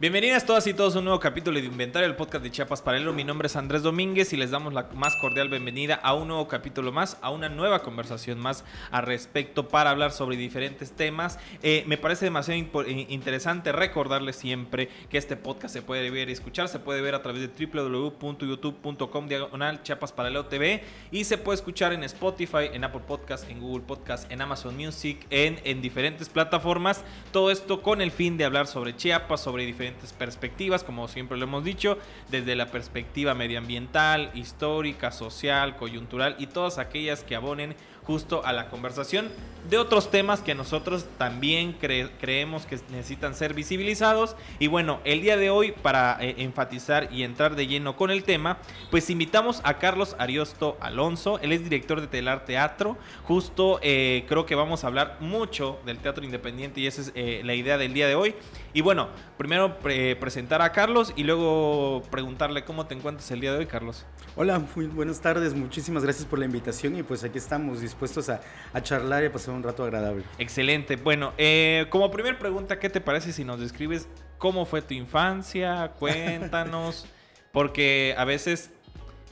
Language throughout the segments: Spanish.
Bienvenidas todas y todos a un nuevo capítulo de Inventario, el podcast de Chiapas Paralelo. Mi nombre es Andrés Domínguez y les damos la más cordial bienvenida a un nuevo capítulo más, a una nueva conversación más al respecto para hablar sobre diferentes temas. Eh, me parece demasiado eh, interesante recordarles siempre que este podcast se puede ver y escuchar, se puede ver a través de www.youtube.com diagonal Chiapas Paralelo TV y se puede escuchar en Spotify, en Apple Podcast, en Google Podcast, en Amazon Music, en, en diferentes plataformas. Todo esto con el fin de hablar sobre Chiapas, sobre diferentes perspectivas, como siempre lo hemos dicho, desde la perspectiva medioambiental, histórica, social, coyuntural y todas aquellas que abonen justo a la conversación de otros temas que nosotros también creemos que necesitan ser visibilizados. Y bueno, el día de hoy, para eh, enfatizar y entrar de lleno con el tema, pues invitamos a Carlos Ariosto Alonso. Él es director de Telar Teatro. Justo eh, creo que vamos a hablar mucho del teatro independiente y esa es eh, la idea del día de hoy. Y bueno, primero presentar a Carlos y luego preguntarle cómo te encuentras el día de hoy, Carlos. Hola, muy buenas tardes. Muchísimas gracias por la invitación y pues aquí estamos dispuestos a, charlar y a pasar un rato agradable. Excelente. Bueno, eh, como primer pregunta, ¿qué te parece si nos describes cómo fue tu infancia? Cuéntanos, porque a veces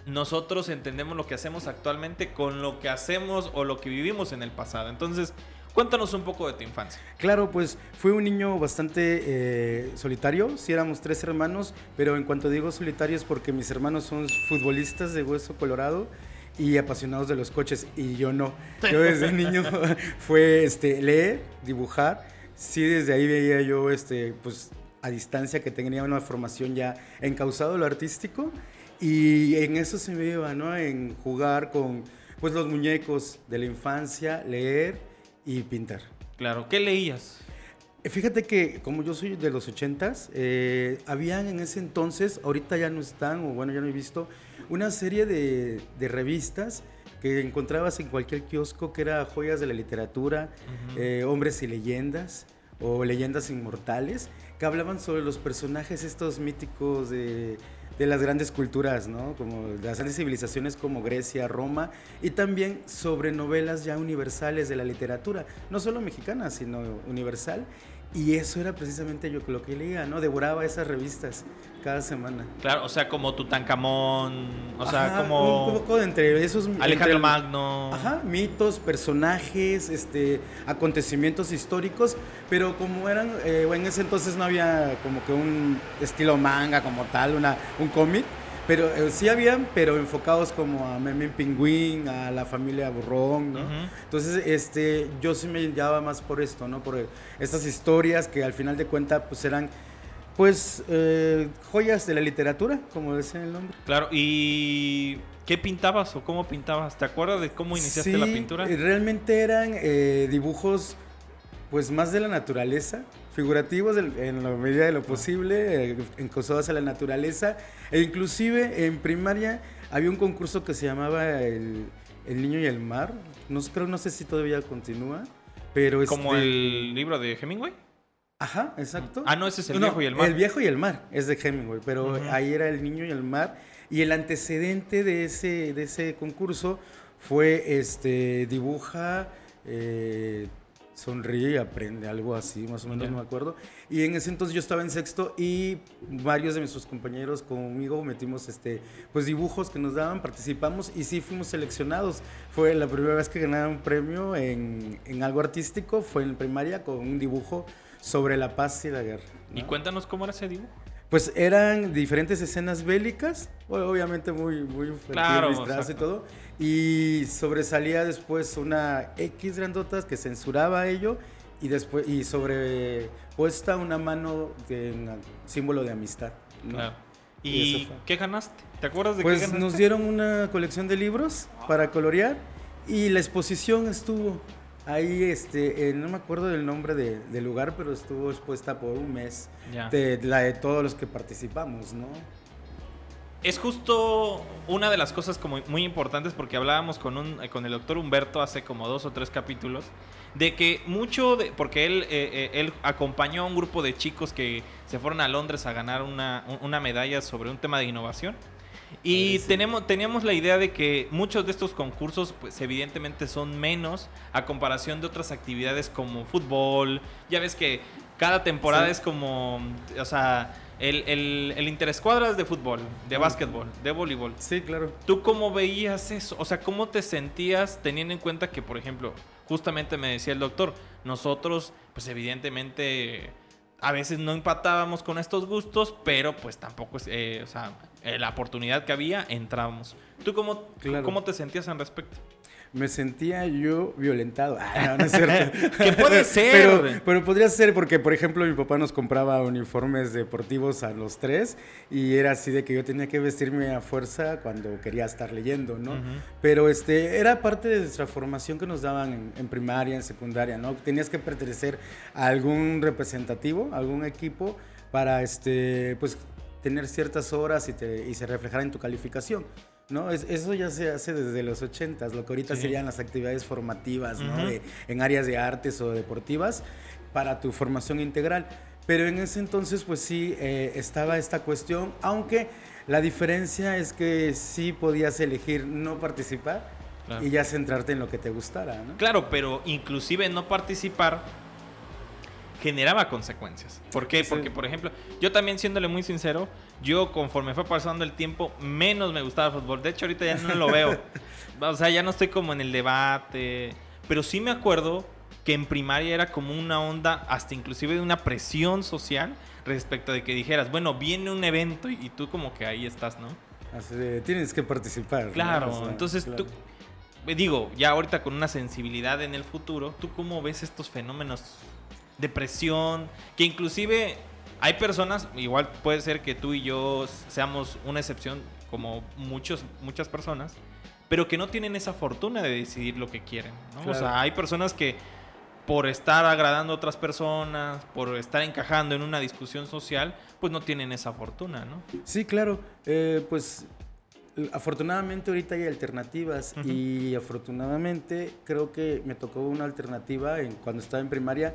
nosotros entendemos lo que hacemos actualmente con lo que hacemos o lo que vivimos en el pasado. Entonces, Cuéntanos un poco de tu infancia. Claro, pues fui un niño bastante eh, solitario. Sí éramos tres hermanos, pero en cuanto digo solitario es porque mis hermanos son futbolistas de hueso colorado y apasionados de los coches y yo no. Yo desde niño fue este, leer, dibujar. Sí, desde ahí veía yo este, pues, a distancia que tenía una formación ya encausado lo artístico y en eso se me iba, ¿no? En jugar con pues, los muñecos de la infancia, leer y pintar. Claro, ¿qué leías? Eh, fíjate que como yo soy de los ochentas, eh, habían en ese entonces, ahorita ya no están, o bueno, ya no he visto, una serie de, revistas que encontrabas en cualquier kiosco que era joyas de la literatura, eh, hombres y leyendas o leyendas inmortales, que hablaban sobre los personajes estos míticos de de las grandes culturas, ¿no? Como las grandes civilizaciones como Grecia, Roma, y también sobre novelas ya universales de la literatura, no solo mexicana, sino universal. Y eso era precisamente yo lo que leía, ¿no? Devoraba esas revistas cada semana. Claro, o sea, como Tutankamón, o sea, como... Un poco entre esos... Alejandro Magno. Ajá, mitos, personajes, este, acontecimientos históricos, pero como eran, eh, en ese entonces no había como que un estilo manga como tal, una, un cómic, pero eh, sí habían, pero enfocados como a Memín Pingüín, a la familia Burrón, ¿no? Entonces, este, yo sí me llevaba más por esto, ¿no? Por estas historias que al final de cuentas, pues eran, pues, eh, joyas de la literatura, como decía el nombre. Claro, y ¿Qué pintabas o cómo pintabas? ¿Te acuerdas de cómo iniciaste la pintura? Realmente eran dibujos pues más de la naturaleza, figurativos en la medida de lo posible, eh, encosados a la naturaleza, e inclusive en primaria había un concurso que se llamaba El, Niño y el Mar, no, creo, no sé si todavía continúa, pero... ¿Como este el libro de Hemingway? Ajá, exacto. Ah, no, ese es El Viejo y el Mar. El Viejo y el Mar es de Hemingway, pero ahí era El Niño y el Mar, y el antecedente de ese, de ese concurso fue, este, dibuja... Eh, sonríe y aprende, algo así, más o menos no me acuerdo. Y en ese entonces yo estaba en sexto y varios de nuestros compañeros conmigo metimos este, pues dibujos que nos daban, participamos y sí fuimos seleccionados. Fue la primera vez que ganaron un premio en, en algo artístico, fue en primaria con un dibujo sobre la paz y la guerra. Y cuéntanos cómo era ese dibujo. Pues eran diferentes escenas bélicas, obviamente muy, muy claro, y todo. Y sobresalía después una X grandota que censuraba ello y después y sobrepuesta una mano de símbolo de amistad. Claro. ¿Y, qué ganaste? ¿Te acuerdas de pues qué ganaste? nos dieron una colección de libros para colorear y la exposición estuvo Ahí, este, eh, no me acuerdo del nombre del lugar, pero estuvo expuesta por un mes de la de todos los que participamos, ¿no? Es justo una de las cosas como muy importantes porque hablábamos con, un, con el doctor Humberto hace como dos o tres capítulos de que mucho, de, porque él, eh, eh, él acompañó a un grupo de chicos que se fueron a Londres a ganar una, una medalla sobre un tema de innovación. Y tenemos, teníamos la idea de que muchos de estos concursos, pues evidentemente son menos a comparación de otras actividades como fútbol. Ya ves que cada temporada es como, o sea, el, el, el interescuadras de fútbol, de básquetbol, de voleibol. Sí, claro. ¿Tú cómo veías eso? O sea, ¿cómo te sentías teniendo en cuenta que, por ejemplo, justamente me decía el doctor, nosotros, pues evidentemente, a veces no empatábamos con estos gustos, pero pues tampoco, eh, o sea, eh, la oportunidad que había, entrábamos. ¿Tú cómo, cómo te sentías al respecto? me sentía yo violentado. Ah, no, no es cierto. ¿Qué puede ser? Pero, podría ser porque, por ejemplo, mi papá nos compraba uniformes deportivos a los tres y era así de que yo tenía que vestirme a fuerza cuando quería estar leyendo, ¿no? Pero este, era parte de nuestra formación que nos daban en, primaria, en secundaria, ¿no? Tenías que pertenecer a algún representativo, a algún equipo para, este, pues, tener ciertas horas y, te, y se reflejara en tu calificación. ¿no? eso ya se hace desde los 80, lo que ahorita serían las actividades formativas, ¿no? en áreas de artes o deportivas para tu formación integral. Pero en ese entonces, pues sí, eh, estaba esta cuestión, aunque la diferencia es que sí podías elegir no participar y ya centrarte en lo que te gustara, ¿no? Claro, pero inclusive no participar generaba consecuencias. ¿Por qué? Porque, por ejemplo, yo también siéndole muy sincero, yo conforme fue pasando el tiempo, menos me gustaba el fútbol. De hecho, ahorita ya no lo veo. o sea, ya no estoy como en el debate. Pero sí me acuerdo que en primaria era como una onda, hasta inclusive de una presión social respecto de que dijeras, bueno, viene un evento y, tú como que ahí estás, ¿no? Así de, tienes que participar. Claro, entonces tú, digo, ya ahorita con una sensibilidad en el futuro, ¿tú cómo ves estos fenómenos depresión, que inclusive hay personas, igual puede ser que tú y yo seamos una excepción como muchos, muchas personas, pero que no tienen esa fortuna de decidir lo que quieren. O sea, hay personas que por estar agradando a otras personas, por estar encajando en una discusión social, pues no tienen esa fortuna, ¿no? Sí, claro. Eh, pues afortunadamente ahorita hay alternativas y afortunadamente creo que me tocó una alternativa en, cuando estaba en primaria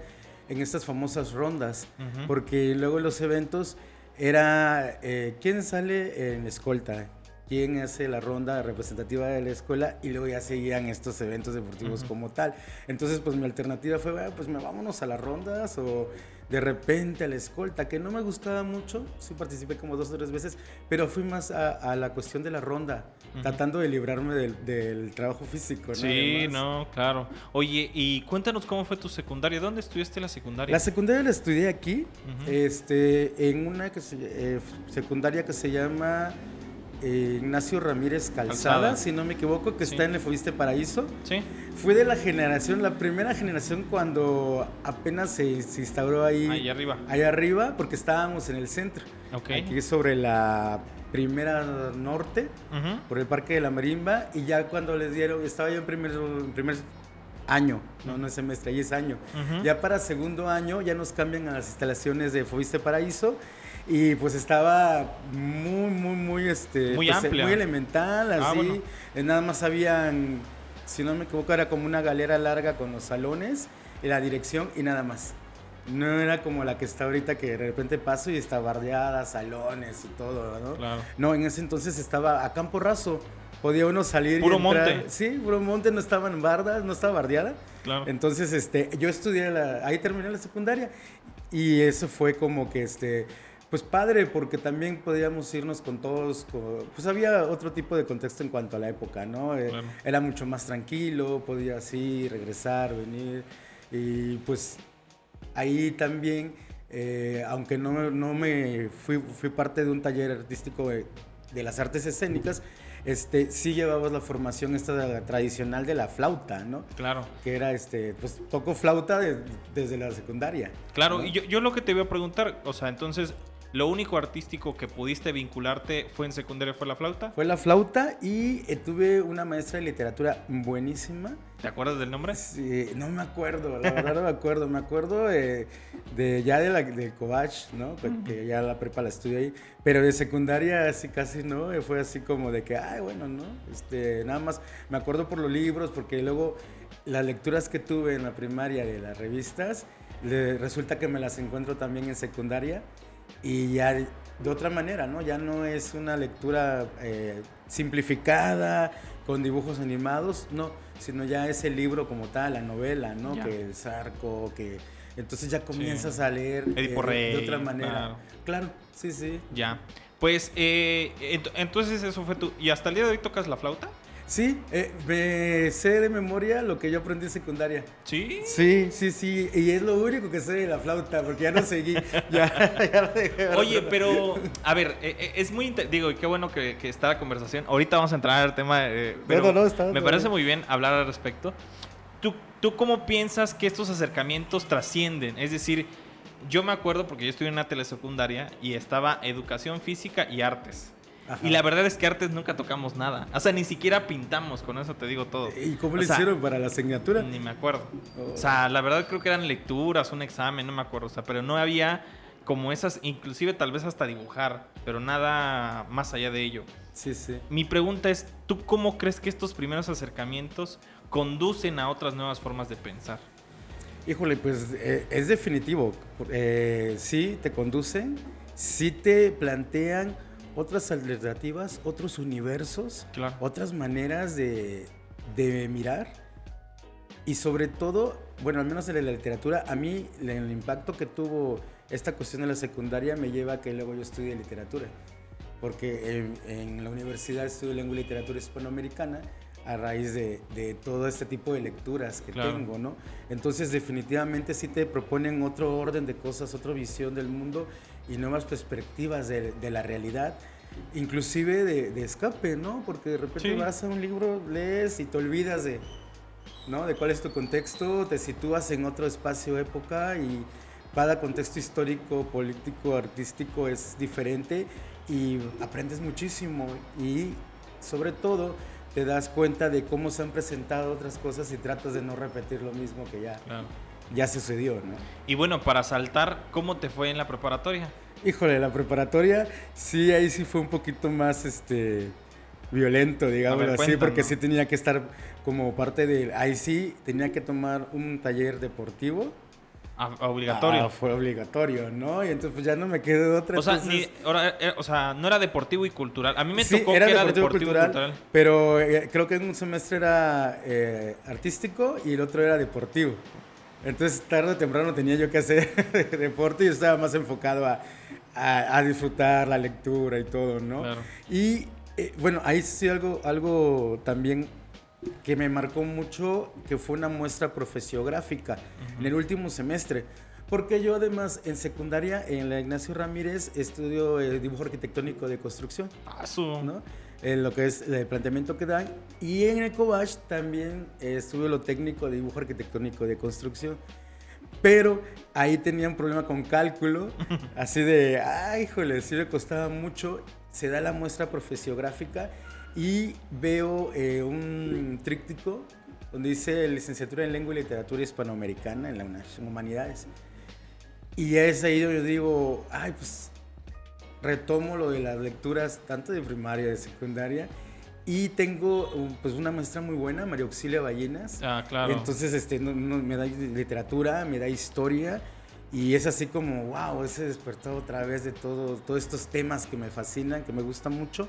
en estas famosas rondas, porque luego los eventos era eh, quién sale en escolta, quién hace la ronda representativa de la escuela y luego ya seguían estos eventos deportivos como tal. Entonces, pues mi alternativa fue, pues me vámonos a las rondas o de repente a la escolta, que no me gustaba mucho, sí participé como dos o tres veces, pero fui más a, la cuestión de la ronda, tratando de librarme del, trabajo físico. Sí, no, claro. Oye, y cuéntanos cómo fue tu secundaria, ¿dónde estudiaste la secundaria? La secundaria la estudié aquí, este, en una que eh, secundaria que se llama... Eh, Ignacio Ramírez Calzada, si no me equivoco, que está en el Fobiste Paraíso. Sí. Fue de la generación, la primera generación cuando apenas se, instauró ahí. Ahí arriba. Ahí arriba, porque estábamos en el centro. Ok. Aquí sobre la primera norte, por el Parque de la Marimba, y ya cuando les dieron, estaba yo en primer, primer año, no, no es semestre, ahí es año. Ya para segundo año ya nos cambian a las instalaciones de Fobiste Paraíso y pues estaba muy, muy, muy, este, muy, pues, muy elemental, ah, así. Eh, nada más habían, si no me equivoco, era como una galera larga con los salones y la dirección y nada más. No era como la que está ahorita que de repente paso y está bardeada, salones y todo, ¿no? Claro. No, en ese entonces estaba a campo raso. Podía uno salir puro monte. Sí, puro monte, no estaba en bardas, no estaba bardeada. Claro. Entonces, este, yo estudié ahí terminé la secundaria y eso fue como que este pues padre, porque también podíamos irnos con todos, pues había otro tipo de contexto en cuanto a la época, ¿no? Eh, era mucho más tranquilo, podía así regresar, venir, y pues ahí también, eh, aunque no, me fui, fui parte de un taller artístico de, las artes escénicas, este, sí llevabas la formación esta tradicional de la flauta, ¿no? Claro. Que era, este, pues, toco flauta desde la secundaria. Claro, y yo, yo, lo que te voy a preguntar, o sea, entonces, ¿Lo único artístico que pudiste vincularte fue en secundaria fue la flauta? Fue la flauta y eh, tuve una maestra de literatura buenísima. ¿Te acuerdas del nombre? Sí, no me acuerdo, la verdad no me acuerdo. Me acuerdo de, ya de la de Covach, ¿no? Que ya la prepa la estudié ahí. Pero de secundaria así casi no, fue así como de que, ay, bueno, ¿no? Este, nada más me acuerdo por los libros, porque luego las lecturas que tuve en la primaria de las revistas, resulta que me las encuentro también en secundaria y ya de otra manera, ¿no? Ya no es una lectura eh, simplificada, con dibujos animados, no, sino ya es el libro como tal, la novela, ¿no? Que el Zarco, que Entonces ya comienzas a leer eh, de otra manera. Claro. sí, sí. Ya. Pues eh, entonces eso fue tu... ¿Y hasta el día de hoy tocas la flauta? Sí, eh, me sé de memoria lo que yo aprendí en secundaria. ¿Sí? Sí, sí, sí. Y es lo único que sé de la flauta, porque ya no seguí. ya, Oye, pero, a ver, eh, eh, es muy. Digo, y qué bueno que, está la conversación. Ahorita vamos a entrar al tema. pero no, está, me parece muy bien hablar al respecto. ¿Tú, ¿Tú cómo piensas que estos acercamientos trascienden? Es decir, yo me acuerdo porque yo estuve en una telesecundaria y estaba educación física y artes. Y la verdad es que artes nunca tocamos nada. O sea, ni siquiera pintamos, con eso te digo todo. ¿Y cómo le hicieron para la asignatura? Ni me acuerdo. O oh. sea, la verdad creo que eran lecturas, un examen, no me acuerdo. O sea, pero no había como esas, inclusive tal vez hasta dibujar, pero nada más allá de ello. Sí, sí. Mi pregunta es, ¿tú cómo crees que estos primeros acercamientos conducen a otras nuevas formas de pensar? Híjole, pues eh, es definitivo. Eh, sí, te conducen, sí te plantean otras alternativas, otros universos, otras maneras de, mirar. Y sobre todo, bueno, al menos en la literatura, a mí el impacto que tuvo esta cuestión de la secundaria me lleva a que luego yo estudie literatura. Porque en, la universidad estudio lengua y literatura hispanoamericana a raíz de, todo este tipo de lecturas que tengo, ¿no? Entonces definitivamente sí te proponen otro orden de cosas, otra visión del mundo y nuevas perspectivas de, la realidad, inclusive de, escape, ¿no? Porque de repente vas a un libro, lees y te olvidas de, ¿no? De cuál es tu contexto, te sitúas en otro espacio, época y cada contexto histórico, político, artístico es diferente y aprendes muchísimo y sobre todo te das cuenta de cómo se han presentado otras cosas y tratas de no repetir lo mismo que ya ya sucedió, ¿no? Y bueno, para saltar, ¿cómo te fue en la preparatoria? Híjole, la preparatoria, sí, ahí sí fue un poquito más, este, violento, digamos así, porque sí tenía que estar como parte de, ahí sí tenía que tomar un taller deportivo. Ah, obligatorio. Ah, fue obligatorio, ¿no? Y entonces pues ya no me quedé de otra. O sea, eh, o sea, no era deportivo y cultural. A mí me tocó era que era deportivo, y cultural, Pero eh, creo que en un semestre era eh, artístico y el otro era deportivo. Entonces, tarde o temprano tenía yo que hacer deporte y estaba más enfocado a, a, disfrutar la lectura y todo, ¿no? Y eh, bueno, ahí sí algo, algo también que me marcó mucho, que fue una muestra profesiográfica en el último semestre. Porque yo además en secundaria, en la Ignacio Ramírez, estudio eh, dibujo arquitectónico de construcción. Ah, ¿no? En lo que es el planteamiento que dan. Y en Ecobach también estuve lo técnico de dibujo arquitectónico de construcción. Pero ahí tenía un problema con cálculo, así de, ay, híjole, sí me costaba mucho. Se da la muestra profesiográfica y veo eh, un tríptico donde dice licenciatura en lengua y literatura hispanoamericana en las humanidades. Y es ahí donde yo digo, ay, pues retomo lo de las lecturas tanto de primaria, de secundaria. Y tengo pues una maestra muy buena, María Auxilia Ballenas. Ah, claro. Entonces este, me da literatura, me da historia. Y es así como, wow, ese despertado otra vez de todo, todos estos temas que me fascinan, que me gustan mucho.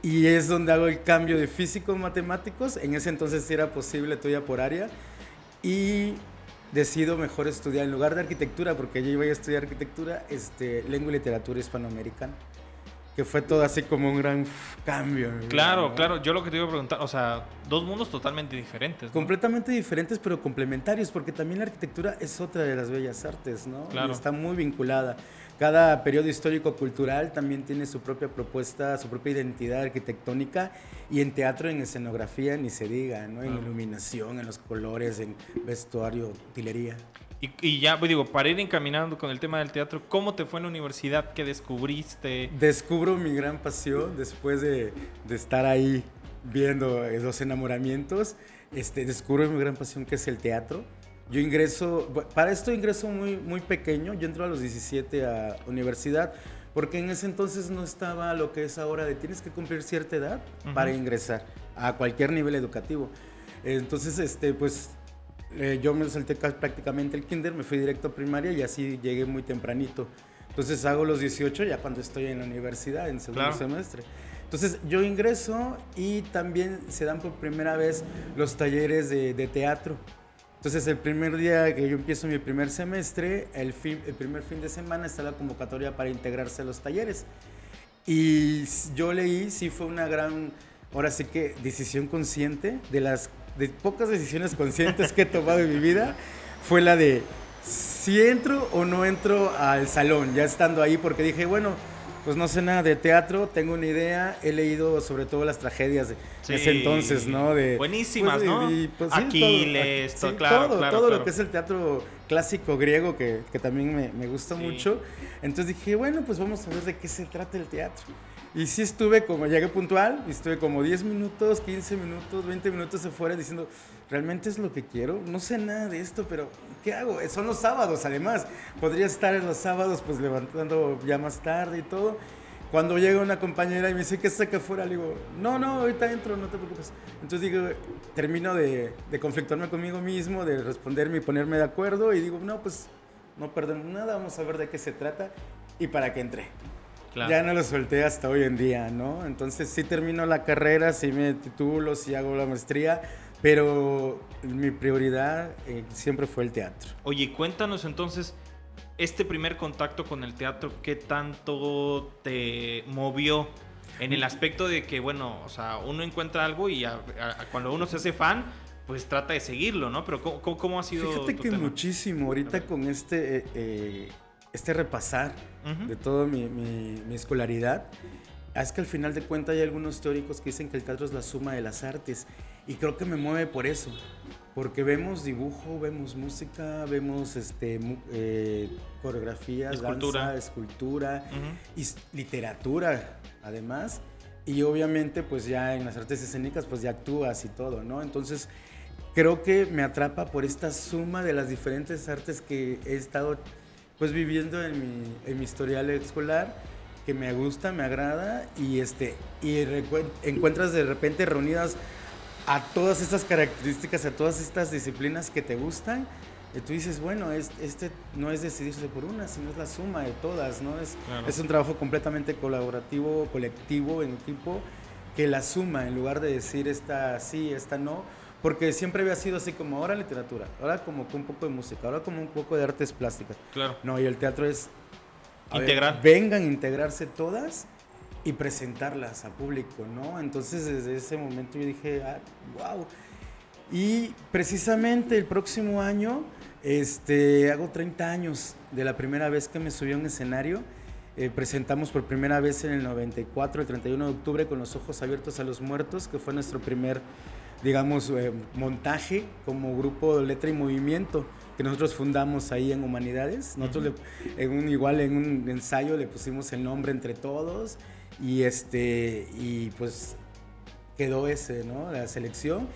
Y es donde hago el cambio de físicos matemáticos. En ese entonces era posible, todavía por área. Y decido mejor estudiar, en lugar de arquitectura, porque yo iba a estudiar arquitectura, este, lengua y literatura hispanoamericana. Que fue todo así como un gran cambio. Claro, claro. Yo lo que te iba a preguntar, o sea, dos mundos totalmente diferentes. Completamente diferentes, pero complementarios, porque también la arquitectura es otra de las bellas artes, ¿no? Claro. está muy vinculada. Cada periodo histórico-cultural también tiene su propia propuesta, su propia identidad arquitectónica y en teatro, en escenografía, ni se diga, ¿no? En iluminación, en los colores, en vestuario, utilería. Y, ya, pues digo, para ir encaminando con el tema del teatro, ¿cómo te fue en la universidad? ¿Qué descubriste? Descubro mi gran pasión después de, de estar ahí viendo los enamoramientos. Este, descubro mi gran pasión que es el teatro yo ingreso, para esto ingreso muy, muy pequeño, yo entro a los 17 a universidad, porque en ese entonces no estaba lo que es ahora de tienes que cumplir cierta edad para ingresar a cualquier nivel educativo. Entonces, este, pues eh, yo me salté prácticamente el kinder, me fui directo a primaria y así llegué muy tempranito. Entonces hago los 18 ya cuando estoy en la universidad, en segundo semestre. Entonces yo ingreso y también se dan por primera vez los talleres de, de teatro Entonces el primer día que yo empiezo mi primer semestre, el, fin, el primer fin de semana está la convocatoria para integrarse a los talleres. Y yo leí, sí fue una gran, ahora sí que decisión consciente, de las de pocas decisiones conscientes que he tomado en mi vida, fue la de si entro o no entro al salón, ya estando ahí, porque dije, bueno, pues no sé nada de teatro, tengo una idea, he leído sobre todo las tragedias de ese entonces, ¿no? De, Buenísimas, pues, ¿no? pues, Aquiles, todo, claro, todo, claro, todo lo que es el teatro clásico griego que, que también me, me gusta Sí. mucho. Entonces dije, bueno, pues vamos a ver de qué se trata el teatro. Y sí estuve como, llegué puntual, y estuve como 10 minutos, 15 minutos, 20 minutos afuera diciendo, ¿realmente es lo que quiero? No sé nada de esto, pero ¿qué hago? Eh, Son los sábados además. Podría estar en los sábados pues levantando ya más tarde y todo. Cuando llega una compañera y me dice, ¿qué está acá afuera? Le digo, no, no, ahorita entro, no te preocupes. Entonces digo, termino de, de conflictuarme conmigo mismo, de responderme y ponerme de acuerdo y digo, no, pues no perdemos nada, vamos a ver de qué se trata y para qué entré. Claro. Ya no lo solté hasta hoy en día, ¿no? Entonces sí termino la carrera, sí me titulo, sí hago la maestría, pero mi prioridad eh, siempre fue el teatro. Oye, cuéntanos entonces, este primer contacto con el teatro, ¿qué tanto te movió? En el aspecto de que, bueno, o sea, uno encuentra algo y a- a- cuando uno se hace fan, pues trata de seguirlo, ¿no? Pero ¿cómo, cómo- cómo ha sido Fíjate tu que tema? muchísimo, ahorita con este, eh, eh, este repasar De toda mi, mi- mi escolaridad, es que al final de cuentas hay algunos teóricos que dicen que el teatro es la suma de las artes y creo que me mueve por eso, porque vemos dibujo, vemos música, vemos este, eh, coreografías, Escultura. danza, escultura, y literatura además y obviamente pues ya en las artes escénicas pues ya actúas y todo, ¿no? Entonces creo que me atrapa por esta suma de las diferentes artes que he estado pues viviendo en mi, en mi historial escolar que me gusta, me agrada y este y encuentras de repente reunidas a todas estas características, a todas estas disciplinas que te gustan, y tú dices, bueno, es- este no es decidirse por una, sino es la suma de todas, ¿no? Es, Claro. es un trabajo completamente colaborativo, colectivo, en equipo, que la suma, en lugar de decir esta sí, esta no, porque siempre había sido así como ahora literatura, ahora como un poco de música, ahora como un poco de artes plásticas. Claro. No, y el teatro es... a ver, vengan a integrarse todas y presentarlas a público, ¿no? Entonces desde ese momento yo dije, ah, wow. Y precisamente el próximo año este, hago 30 años de la primera vez que me subí a un escenario. Eh, presentamos por primera vez en el 94, el 31 de octubre, con los ojos abiertos a los muertos, que fue nuestro primer, digamos, eh, montaje como grupo de letra y movimiento que nosotros fundamos ahí en Humanidades. Nosotros le- en un, igual en un ensayo le pusimos el nombre entre todos y, este, y pues quedó ese, ¿no? La selección.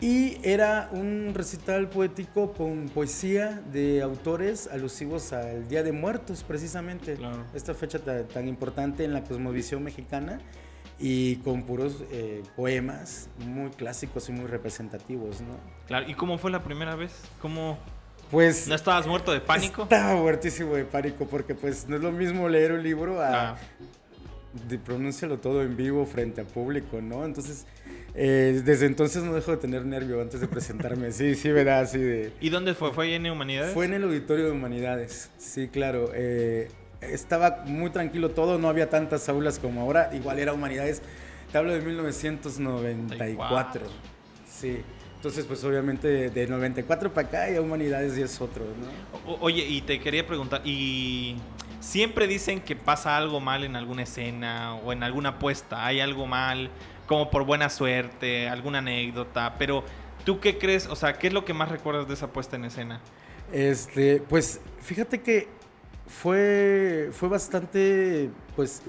Y era un recital poético con poesía de autores alusivos al Día de Muertos, precisamente. Claro. Esta fecha ta- tan, importante en la cosmovisión mexicana y con puros eh, poemas muy clásicos y muy representativos, ¿no? Claro. ¿Y cómo fue la primera vez? ¿Cómo Pues no estabas muerto de pánico? estaba muertísimo de pánico porque pues no es lo mismo leer un libro a Ah, de pronúncialo todo en vivo frente a público, ¿no? Entonces, eh, desde entonces no dejo de tener nervio antes de presentarme. Sí, sí, ¿verdad? Así de... ¿Y dónde fue? ¿Fue ahí en Humanidades? Fue en el Auditorio de Humanidades, sí, claro. eh, estaba muy tranquilo todo, no había tantas aulas como ahora. Igual era Humanidades, te hablo de 1994. Sí, entonces pues obviamente de, de 94 para acá ya Humanidades ya es otro, ¿no? O- Oye, y te quería preguntar, y siempre dicen que pasa algo mal en alguna escena o en alguna apuesta, hay algo mal, como por buena suerte, alguna anécdota, pero ¿tú qué crees? O sea, ¿qué es lo que más recuerdas de esa puesta en escena? Este, pues fíjate que fue, fue bastante, pues,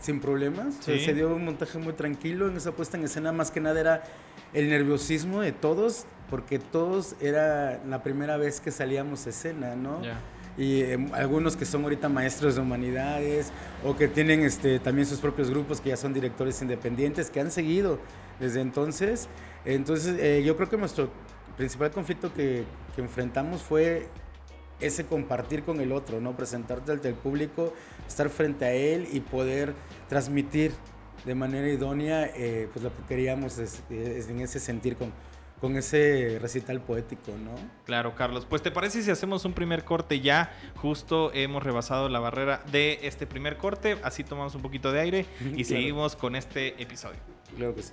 sin problemas. Se- dio un montaje muy tranquilo en esa puesta en escena. Más que nada era el nerviosismo de todos, porque todos era la primera vez que salíamos a escena, ¿no? Y eh, algunos que son ahorita maestros de humanidades o que tienen este, también sus propios grupos que ya son directores independientes que han seguido desde entonces. Entonces eh, yo creo que nuestro principal conflicto que, que enfrentamos fue ese compartir con el otro, ¿no? Presentarte ante el público, estar frente a él y poder transmitir de manera idónea eh, pues lo que queríamos es- es en ese sentir con, con ese recital poético, ¿no? Claro, Carlos. Pues te parece si hacemos un primer corte ya, justo hemos rebasado la barrera de este primer corte, así tomamos un poquito de aire y seguimos con este episodio. Claro que sí.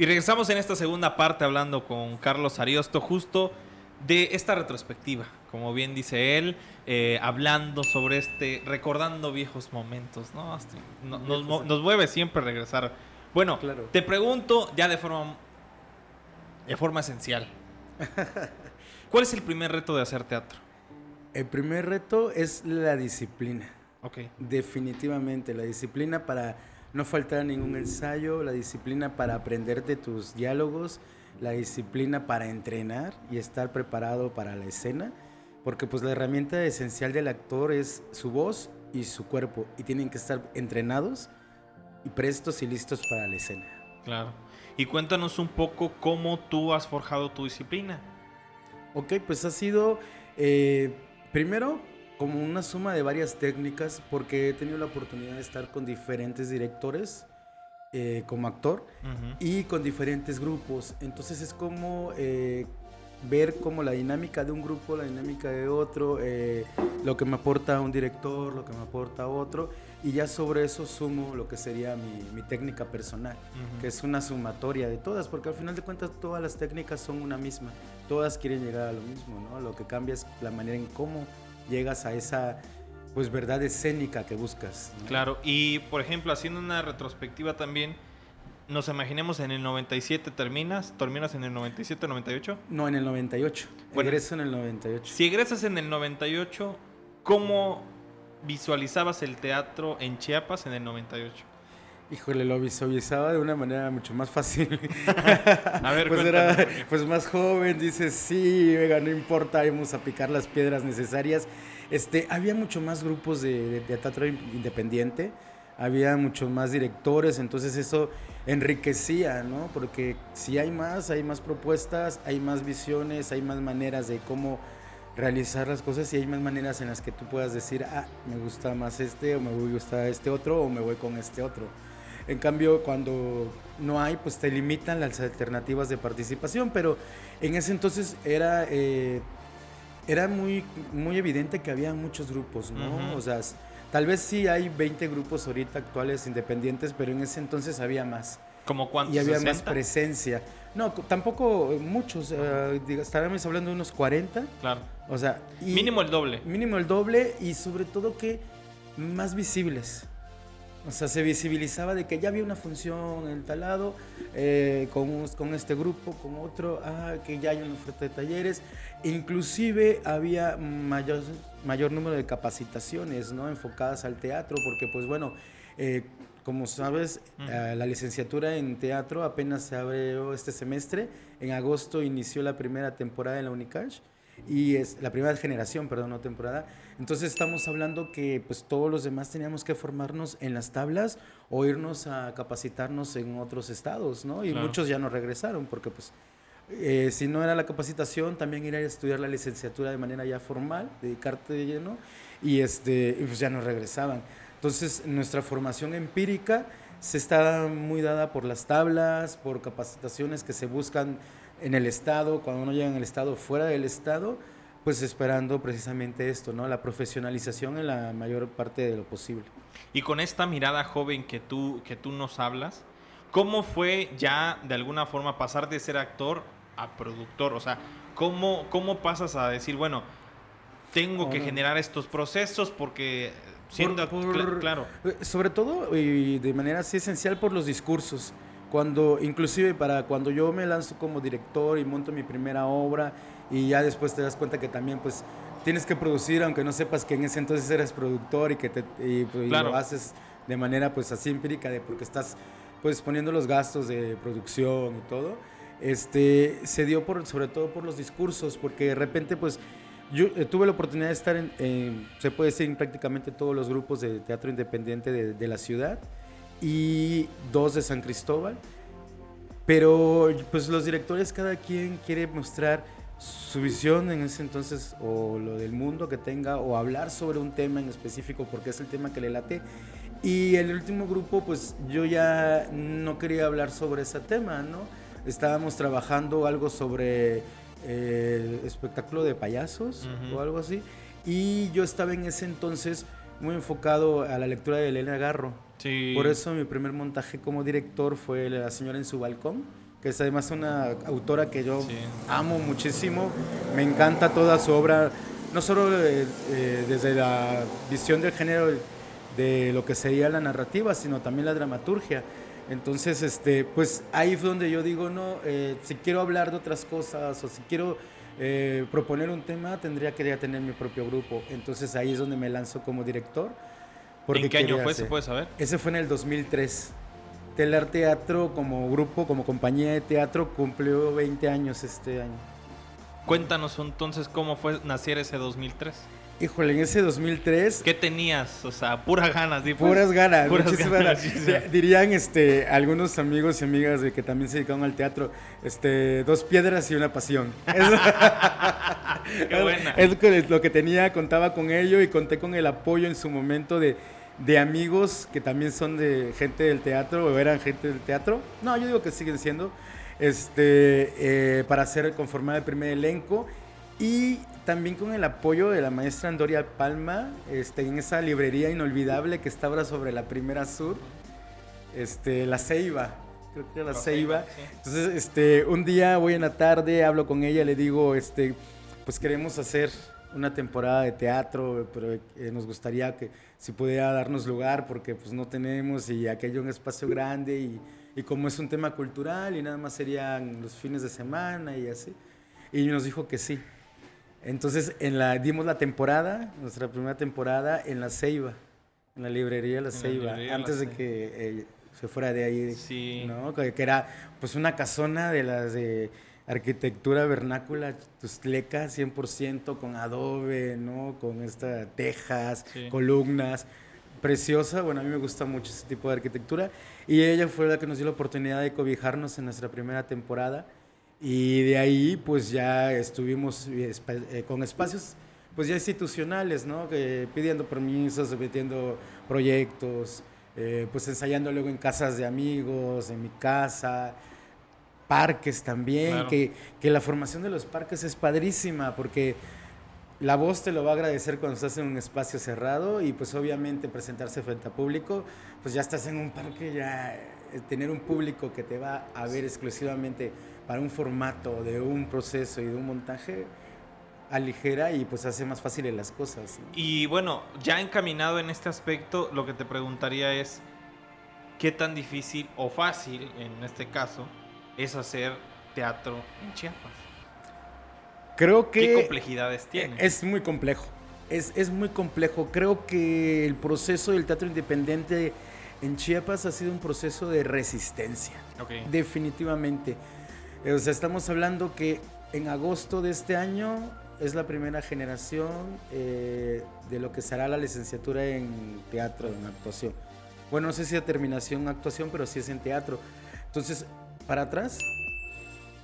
Y regresamos en esta segunda parte hablando con Carlos Ariosto justo de esta retrospectiva, como bien dice él, eh, hablando sobre este, recordando viejos momentos, ¿no? nos, mueve siempre regresar. Bueno, te pregunto ya de forma, de forma esencial, ¿cuál es el primer reto de hacer teatro? El primer reto es la disciplina. Ok. Definitivamente, la disciplina para no faltar ningún ensayo, la disciplina para aprenderte tus diálogos, la disciplina para entrenar y estar preparado para la escena, porque pues la herramienta esencial del actor es su voz y su cuerpo y tienen que estar entrenados y prestos y listos para la escena. Claro. Y cuéntanos un poco cómo tú has forjado tu disciplina. Ok, pues ha sido eh, primero como una suma de varias técnicas, porque he tenido la oportunidad de estar con diferentes directores eh, como actor y con diferentes grupos. Entonces es como eh, ver como la dinámica de un grupo, la dinámica de otro, eh, lo que me aporta un director, lo que me aporta otro, y ya sobre eso sumo lo que sería mi, técnica personal, que es una sumatoria de todas, porque al final de cuentas todas las técnicas son una misma, todas quieren llegar a lo mismo, ¿no? Lo que cambia es la manera en cómo llegas a esa pues verdad escénica que buscas. Claro, y por ejemplo, haciendo una retrospectiva también, nos imaginemos en el 97 terminas, terminas en el 97, 98? No, en el 98. Bueno, Egreso en el 98. Si egresas en el 98, ¿cómo visualizabas el teatro en Chiapas en el 98? Híjole, lo visualizaba de una manera mucho más fácil. a ver, pues era pues más joven, dices, sí, venga, no importa, vamos a picar las piedras necesarias. Este, había mucho más grupos de, teatro independiente, había muchos más directores, entonces eso enriquecía, ¿no? Porque si hay más, hay más propuestas, hay más visiones, hay más maneras de cómo realizar las cosas y hay más maneras en las que tú puedas decir, ah, me gusta más este, o me gusta este otro, o me voy con este otro. En cambio, cuando no hay, pues te limitan las alternativas de participación, pero en ese entonces era, eh, era muy, muy evidente que había muchos grupos, ¿no? O sea, tal vez sí hay 20 grupos ahorita actuales independientes, pero en ese entonces había más. ¿Como cuántos? Y había más presencia. No, tampoco muchos. Uh, estaríamos hablando de unos 40. Claro. O sea. mínimo el doble. Mínimo el doble y sobre todo que más visibles. O sea, se visibilizaba de que ya había una función en tal lado, eh, con, con, este grupo, con otro, ah, que ya hay una oferta de talleres. Inclusive había mayor, mayor número de capacitaciones, ¿no? Enfocadas al teatro, porque pues bueno, eh, como sabes, eh, la licenciatura en teatro apenas se abrió este semestre. En agosto inició la primera temporada en la Unicash y es la primera generación, perdón, no temporada. Entonces estamos hablando que pues todos los demás teníamos que formarnos en las tablas o irnos a capacitarnos en otros estados, ¿no? Y muchos ya no regresaron porque pues eh, si no era la capacitación, también ir a estudiar la licenciatura de manera ya formal, dedicarte de lleno, y, este, pues ya no regresaban. Entonces nuestra formación empírica se está muy dada por las tablas, por capacitaciones que se buscan en el Estado, cuando uno llega en el Estado, fuera del Estado, pues esperando precisamente esto, ¿no? La profesionalización en la mayor parte de lo posible. Y con esta mirada joven que tú, que tú nos hablas, ¿cómo fue ya de alguna forma pasar de ser actor a productor? O sea, ¿cómo, cómo pasas a decir, bueno, tengo que generar estos procesos porque siendo claro. Eh, sobre todo y de manera así esencial por los discursos. Cuando, inclusive para cuando yo me lanzo como director y monto mi primera obra y ya después te das cuenta que también pues tienes que producir aunque no sepas que en ese entonces eres productor y que te, pues, lo haces de manera pues así empírica de porque estás pues poniendo los gastos de producción y todo este se dio por sobre todo por los discursos porque de repente pues yo eh, tuve la oportunidad de estar en, se puede decir, en prácticamente todos los grupos de teatro independiente de, de la ciudad y dos de San Cristóbal. Pero pues los directores cada quien quiere mostrar su visión en ese entonces o lo del mundo que tenga o hablar sobre un tema en específico porque es el tema que le late. Y el último grupo pues yo ya no quería hablar sobre ese tema, ¿no? Estábamos trabajando algo sobre eh, espectáculo de payasos o algo así. Y yo estaba en ese entonces muy enfocado a la lectura de Elena Garro. Por eso mi primer montaje como director fue La señora en su balcón que es además una autora que yo amo muchísimo. Me encanta toda su obra, no solo eh, eh, desde la visión del género de lo que sería la narrativa, sino también la dramaturgia. Entonces, este, pues ahí fue donde yo digo, no, eh, si quiero hablar de otras cosas o si quiero proponer un tema, tendría que ya tener mi propio grupo. Entonces ahí es donde me lanzo como director. ¿En qué año fue? ¿Se puede saber? Ese fue en el 2003. Telar Teatro como grupo, como compañía de teatro, cumplió 20 años este año. Cuéntanos entonces cómo fue nacer ese 2003. Híjole, en ese 2003... ¿Qué tenías? O sea, puras ganas. ¿sí? Puras ganas, muchísimas ganas. Dirían este, algunos amigos y amigas de que también se dedicaban al teatro, este, dos piedras y una pasión. Qué buena. Es lo que tenía, contaba con ello y conté con el apoyo en su momento de de amigos que también son de gente del teatro o eran gente del teatro. No, yo digo que siguen siendo. Este, eh, para hacer conformar el primer elenco y también con el apoyo de la maestra Andoria Palma este, en esa librería inolvidable que estaba sobre la Primera Sur, este, La Ceiba. Creo que era La Ceiba. Entonces, este, un día voy en la tarde, hablo con ella, le digo, este, pues queremos hacer una temporada de teatro, pero eh, nos gustaría que si pudiera darnos lugar porque pues no tenemos y aquello un espacio grande y, y, como es un tema cultural y nada más serían los fines de semana y así. Y nos dijo que sí. Entonces en la, dimos la temporada, nuestra primera temporada en La Ceiba, en la librería La Ceiba, antes de que eh, se fuera de ahí, sí. ¿no? que, que era pues una casona de las de arquitectura vernácula tustleca 100% con adobe, ¿no? Con estas tejas, columnas. Preciosa, bueno, a mí me gusta mucho ese tipo de arquitectura. Y ella fue la que nos dio la oportunidad de cobijarnos en nuestra primera temporada. Y de ahí, pues ya estuvimos eh, con espacios, pues ya institucionales, ¿no? Que pidiendo permisos, pidiendo proyectos, eh, pues ensayando luego en casas de amigos, en mi casa, parques también, que, que, la formación de los parques es padrísima porque la voz te lo va a agradecer cuando estás en un espacio cerrado y pues obviamente presentarse frente a público, pues ya estás en un parque, ya eh, tener un público que te va a ver exclusivamente para un formato de un proceso y de un montaje aligera y pues hace más fáciles las cosas. Y bueno, ya encaminado en este aspecto, lo que te preguntaría es, ¿qué tan difícil o fácil en este caso es hacer teatro en Chiapas? Creo que... ¿Qué complejidades tiene? Es muy complejo. Es, es, muy complejo. Creo que el proceso del teatro independiente en Chiapas ha sido un proceso de resistencia. Definitivamente. O sea, estamos hablando que en agosto de este año es la primera generación eh, de lo que será la licenciatura en teatro, en actuación. Bueno, no sé si a terminación en actuación, pero sí es en teatro. Entonces, para atrás,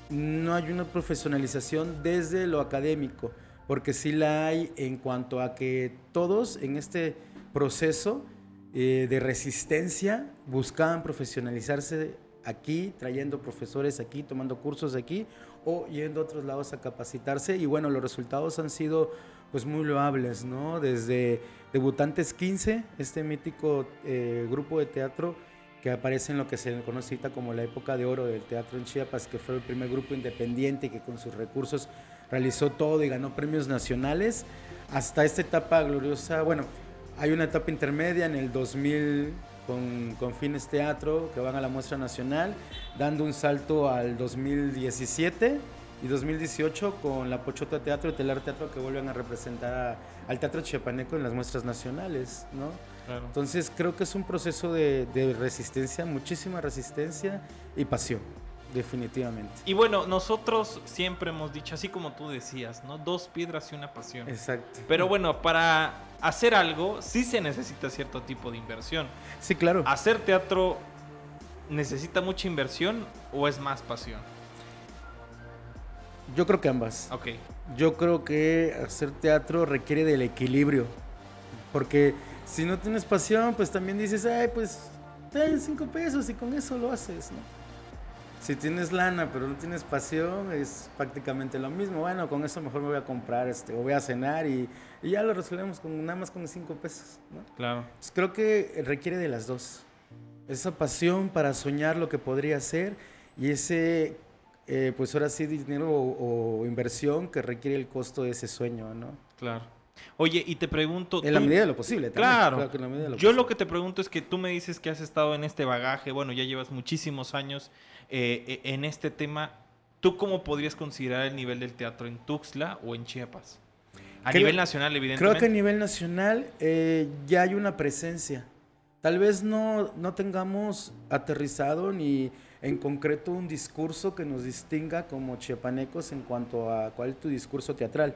no hay una profesionalización desde lo académico, porque sí la hay en cuanto a que todos en este proceso eh, de resistencia buscaban profesionalizarse aquí, trayendo profesores aquí, tomando cursos aquí o yendo a otros lados a capacitarse y bueno, los resultados han sido pues muy loables, ¿no? Desde Debutantes 15, este mítico eh, grupo de teatro que aparece en lo que se conoce como la época de oro del teatro en Chiapas, que fue el primer grupo independiente que con sus recursos realizó todo y ganó premios nacionales, hasta esta etapa gloriosa, bueno, hay una etapa intermedia en el 2000 con, con Fines Teatro, que van a la muestra nacional, dando un salto al 2017 y 2018 con la Pochota Teatro y Telar Teatro que vuelven a representar al teatro chiapaneco en las muestras nacionales, ¿no? Entonces creo que es un proceso de, resistencia, muchísima resistencia y pasión, definitivamente. Y bueno, nosotros siempre hemos dicho, así como tú decías, ¿no? Dos piedras y una pasión. Exacto. Pero bueno, para hacer algo sí se necesita cierto tipo de inversión. Sí, claro. ¿Hacer teatro necesita mucha inversión o es más pasión? Yo creo que ambas. Ok. Yo creo que hacer teatro requiere del equilibrio. Porque si no tienes pasión, pues también dices, ay, pues ten cinco pesos y con eso lo haces, ¿no? Si tienes lana pero no tienes pasión, es prácticamente lo mismo. Bueno, con eso mejor me voy a comprar este, o voy a cenar y, y ya lo resolvemos con nada más con cinco pesos, ¿no? Claro. Pues creo que requiere de las dos. Esa pasión para soñar lo que podría ser y ese, eh, pues ahora sí, dinero o, o inversión que requiere el costo de ese sueño, ¿no? Claro. Oye, y te pregunto... En la medida de lo posible. también. Claro. Creo que en la medida de lo Yo posible. lo que te pregunto es que tú me dices que has estado en este bagaje, bueno, ya llevas muchísimos años eh, eh, en este tema. ¿Tú cómo podrías considerar el nivel del teatro en Tuxtla o en Chiapas? A Creo- nivel nacional, evidentemente. Creo que a nivel nacional eh, ya hay una presencia. Tal vez no, no tengamos aterrizado ni en concreto un discurso que nos distinga como chiapanecos en cuanto a cuál es tu discurso teatral.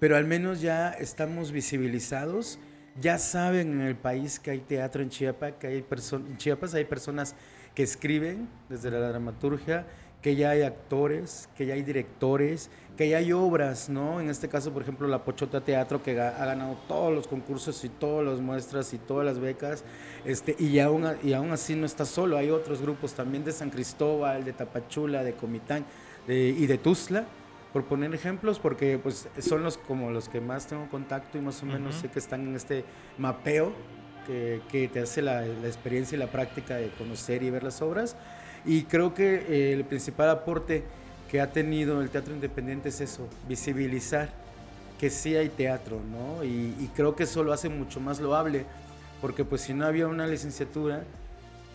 Pero al menos ya estamos visibilizados, ya saben en el país que hay teatro en Chiapas, que hay en Chiapas hay personas que escriben desde la dramaturgia, que ya hay actores, que ya hay directores, que ya hay obras, ¿no? En este caso, por ejemplo, la Pochota Teatro, que ha ganado todos los concursos y todas las muestras y todas las becas, este, y, aún, y aún así no está solo, hay otros grupos también de San Cristóbal, de Tapachula, de Comitán y de Tuzla, por poner ejemplos, porque pues son los como los que más tengo contacto y más o menos Ujú. sé que están en este mapeo que, que te hace la, la experiencia y la práctica de conocer y ver las obras. Y creo que eh, el principal aporte que ha tenido el teatro independiente es eso, visibilizar que sí hay teatro, ¿no? Y, y creo que eso lo hace mucho más loable, porque pues si no había una licenciatura,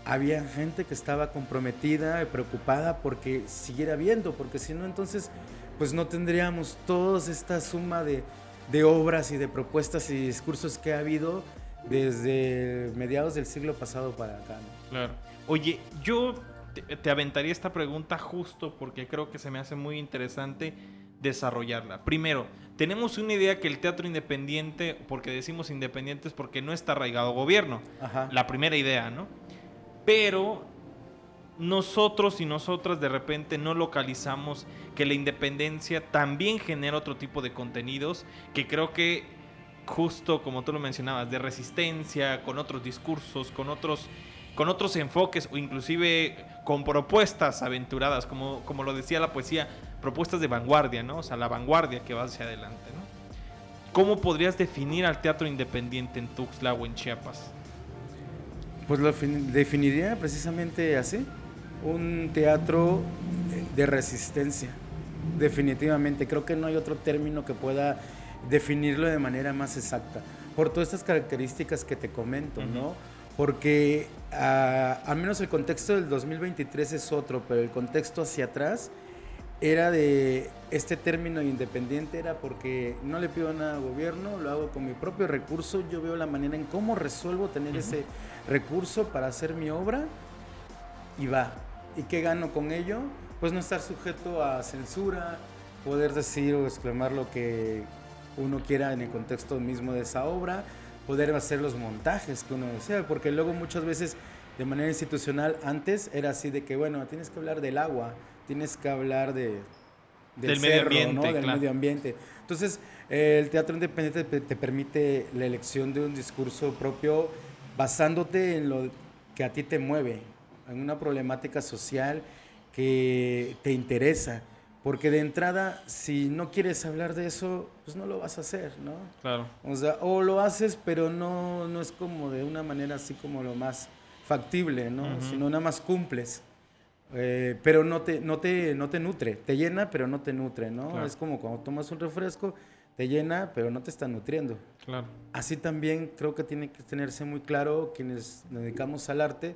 había gente que estaba comprometida y preocupada porque siguiera viendo, porque si no entonces pues no tendríamos toda esta suma de, de obras y de propuestas y discursos que ha habido desde mediados del siglo pasado para acá. ¿no? Claro. Oye, yo te, te aventaría esta pregunta justo porque creo que se me hace muy interesante desarrollarla. Primero, tenemos una idea que el teatro independiente, porque decimos independientes porque no está arraigado gobierno. Ajá. La primera idea, ¿no? Pero nosotros y nosotras de repente no localizamos que la independencia también genera otro tipo de contenidos que creo que justo como tú lo mencionabas, de resistencia, con otros discursos, con otros, con otros enfoques o inclusive con propuestas aventuradas, como, como lo decía la poesía, propuestas de vanguardia, ¿no? O sea, la vanguardia que va hacia adelante. ¿Cómo podrías definir al teatro independiente en Tuxtla o en Chiapas? Pues lo fin- definiría precisamente así, un teatro de resistencia, definitivamente. Creo que no hay otro término que pueda definirlo de manera más exacta, por todas estas características que te comento. ¿no? Porque ah, al menos el contexto del 2023 es otro, pero el contexto hacia atrás era de este término independiente, era porque no le pido nada al gobierno, lo hago con mi propio recurso, yo veo la manera en cómo resuelvo tener ese recurso para hacer mi obra y va. ¿Y qué gano con ello? Pues no estar sujeto a censura, poder decir o exclamar lo que uno quiera en el contexto mismo de esa obra, poder hacer los montajes que uno desea, porque luego muchas veces de manera institucional antes era así de que, bueno, tienes que hablar del agua, tienes que hablar de, Del medio ambiente, ¿no? del claro. medio ambiente. Entonces, eh, el teatro independiente te, te permite la elección de un discurso propio basándote en lo que a ti te mueve, en una problemática social que te interesa. Porque de entrada, si no quieres hablar de eso, pues no lo vas a hacer, ¿no? Claro. O sea, o lo haces, pero no, no es como de una manera así como lo más factible, ¿no? Ujú. Sino nada más cumples. Eh, pero no te, no, te, no te nutre. Te llena, pero no te nutre, ¿no? Claro. Es como cuando tomas un refresco, te llena, pero no te está nutriendo. Claro. Así también creo que tiene que tenerse muy claro quienes nos dedicamos al arte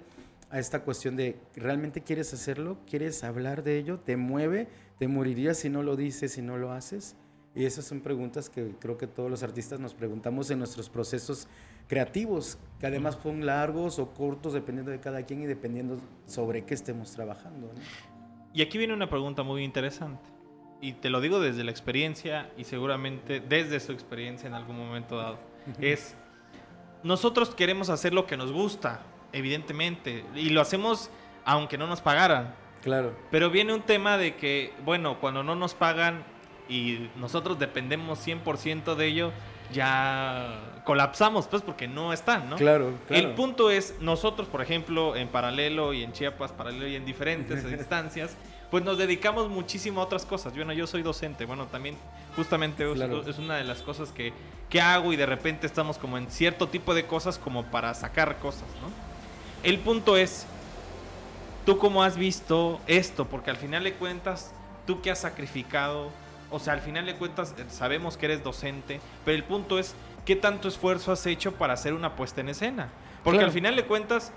a esta cuestión de realmente quieres hacerlo, quieres hablar de ello, te mueve, te morirías si no lo dices, si no lo haces. Y esas son preguntas que creo que todos los artistas nos preguntamos en nuestros procesos creativos, que además son largos o cortos dependiendo de cada quien y dependiendo sobre qué estemos trabajando. ¿no? Y aquí viene una pregunta muy interesante. Y te lo digo desde la experiencia y seguramente desde su experiencia en algún momento dado. es, nosotros queremos hacer lo que nos gusta, evidentemente, y lo hacemos aunque no nos pagaran. Claro. Pero viene un tema de que, bueno, cuando no nos pagan y nosotros dependemos 100% de ello, ya colapsamos, pues, porque no están, ¿no? Claro, claro. El punto es, nosotros, por ejemplo, en paralelo y en Chiapas, paralelo y en diferentes instancias, pues nos dedicamos muchísimo a otras cosas. Bueno, yo soy docente, bueno, también justamente es una de las cosas que, que hago y de repente estamos como en cierto tipo de cosas como para sacar cosas, ¿no? El punto es, ¿tú cómo has visto esto? Porque al final de cuentas, tú que has sacrificado o sea, al final de cuentas eh, sabemos que eres docente, pero el punto es qué tanto esfuerzo has hecho para hacer una puesta en escena. Porque al final de cuentas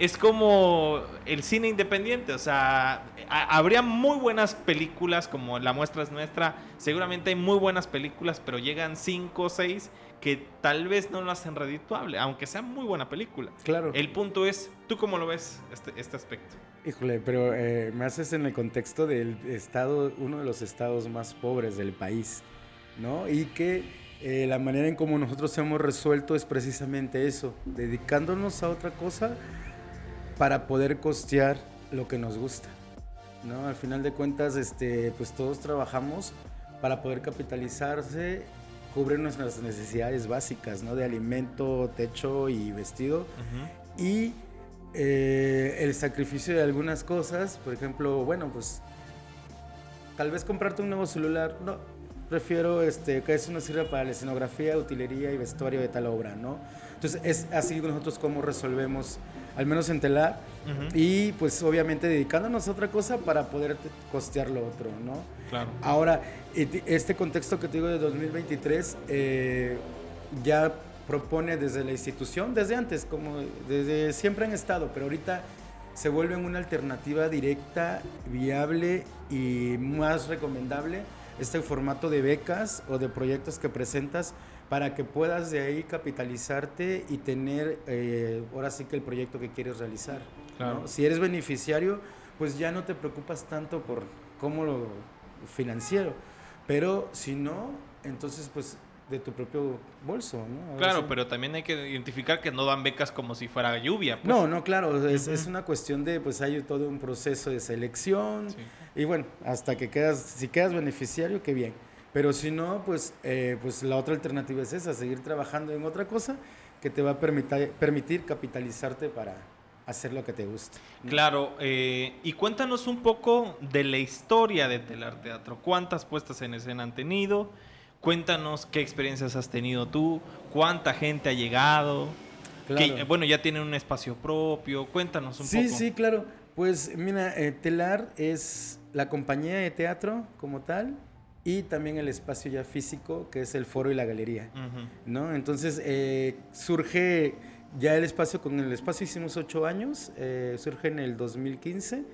es como el cine independiente, o sea, habría muy buenas películas como La muestra es nuestra, seguramente hay muy buenas películas, pero llegan cinco o seis que tal vez no lo hacen redituable, aunque sea muy buena película. Claro. El punto es, ¿tú cómo lo ves este, este aspecto? Híjole, pero eh, me haces en el contexto del estado, uno de los estados más pobres del país, ¿no? Y que eh, la manera en cómo nosotros hemos resuelto es precisamente eso, dedicándonos a otra cosa para poder costear lo que nos gusta, ¿no? Al final de cuentas, este, pues todos trabajamos para poder capitalizarse, cubrir nuestras necesidades básicas, ¿no? De alimento, techo y vestido. Y eh, el sacrificio de algunas cosas, por ejemplo, bueno, pues tal vez comprarte un nuevo celular, no, prefiero este, que eso nos sirva para la escenografía, utilería y vestuario de tal obra, ¿no? Entonces es así nosotros como resolvemos, al menos en Telar, y pues obviamente dedicándonos a otra cosa para poder costear lo otro, ¿no? Claro. Ahora, este contexto que te digo de 2023, eh, ya propone desde la institución, desde antes, como desde siempre han estado, pero ahorita se vuelven una alternativa directa, viable y más recomendable este formato de becas o de proyectos que presentas para que puedas de ahí capitalizarte y tener eh, ahora sí que el proyecto que quieres realizar. Si eres beneficiario, pues ya no te preocupas tanto por cómo lo financiero, pero si no, entonces pues de tu propio bolso, ¿no? Claro, pero también hay que identificar que no dan becas como si fuera lluvia. Pues. No, no, claro, es, es, una cuestión de, pues hay todo un proceso de selección y bueno, hasta que quedas, si quedas beneficiario, qué bien. Pero si no, pues, eh, pues la otra alternativa es esa, seguir trabajando en otra cosa que te va a permitir, permitir capitalizarte para hacer lo que te gusta. Claro, eh, y cuéntanos un poco de la historia de Telar Teatro. ¿Cuántas puestas en escena han tenido? Cuéntanos qué experiencias has tenido tú, cuánta gente ha llegado. bueno, ya tienen un espacio propio. Cuéntanos un poco. Sí, sí, claro. Pues mira, eh, Telar es la compañía de teatro como tal y también el espacio ya físico que es el foro y la galería, ¿no? Entonces eh, surge ya el espacio, con el espacio hicimos ocho años, eh, surge en el 2015,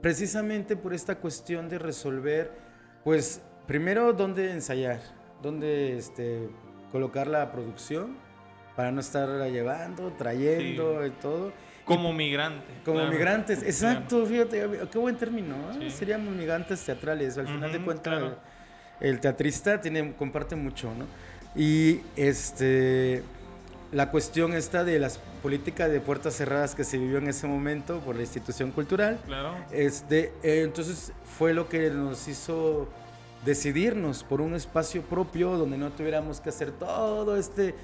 precisamente por esta cuestión de resolver, pues primero dónde ensayar, dónde este, colocar la producción para no estar llevando, trayendo y todo. Como migrante. Como migrantes, exacto, fíjate, qué buen término. ¿eh? Seríamos migrantes teatrales, al final de cuentas el, teatrista tiene, comparte mucho, ¿no? Y este, la cuestión esta de las políticas de puertas cerradas que se vivió en ese momento por la institución cultural. Claro. Este, entonces fue lo que nos hizo decidirnos por un espacio propio donde no tuviéramos que hacer todo este eh,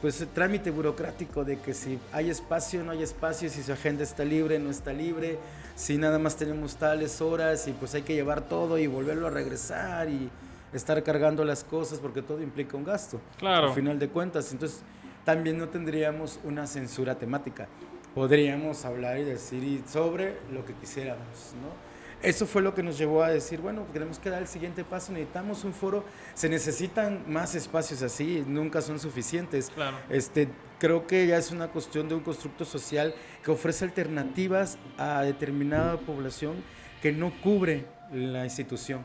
pues trámite burocrático de que si hay espacio no hay espacio, si su agenda está libre no está libre, si nada más tenemos tales horas y pues hay que llevar todo y volverlo a regresar y estar cargando las cosas porque todo implica un gasto. Claro. Al final de cuentas, entonces también no tendríamos una censura temática. Podríamos hablar y decir sobre lo que quisiéramos, ¿no? eso fue lo que nos llevó a decir, bueno, tenemos que dar el siguiente paso, necesitamos un foro, se necesitan más espacios así, nunca son suficientes. Claro. Este, creo que ya es una cuestión de un constructo social que ofrece alternativas a determinada población que no cubre la institución.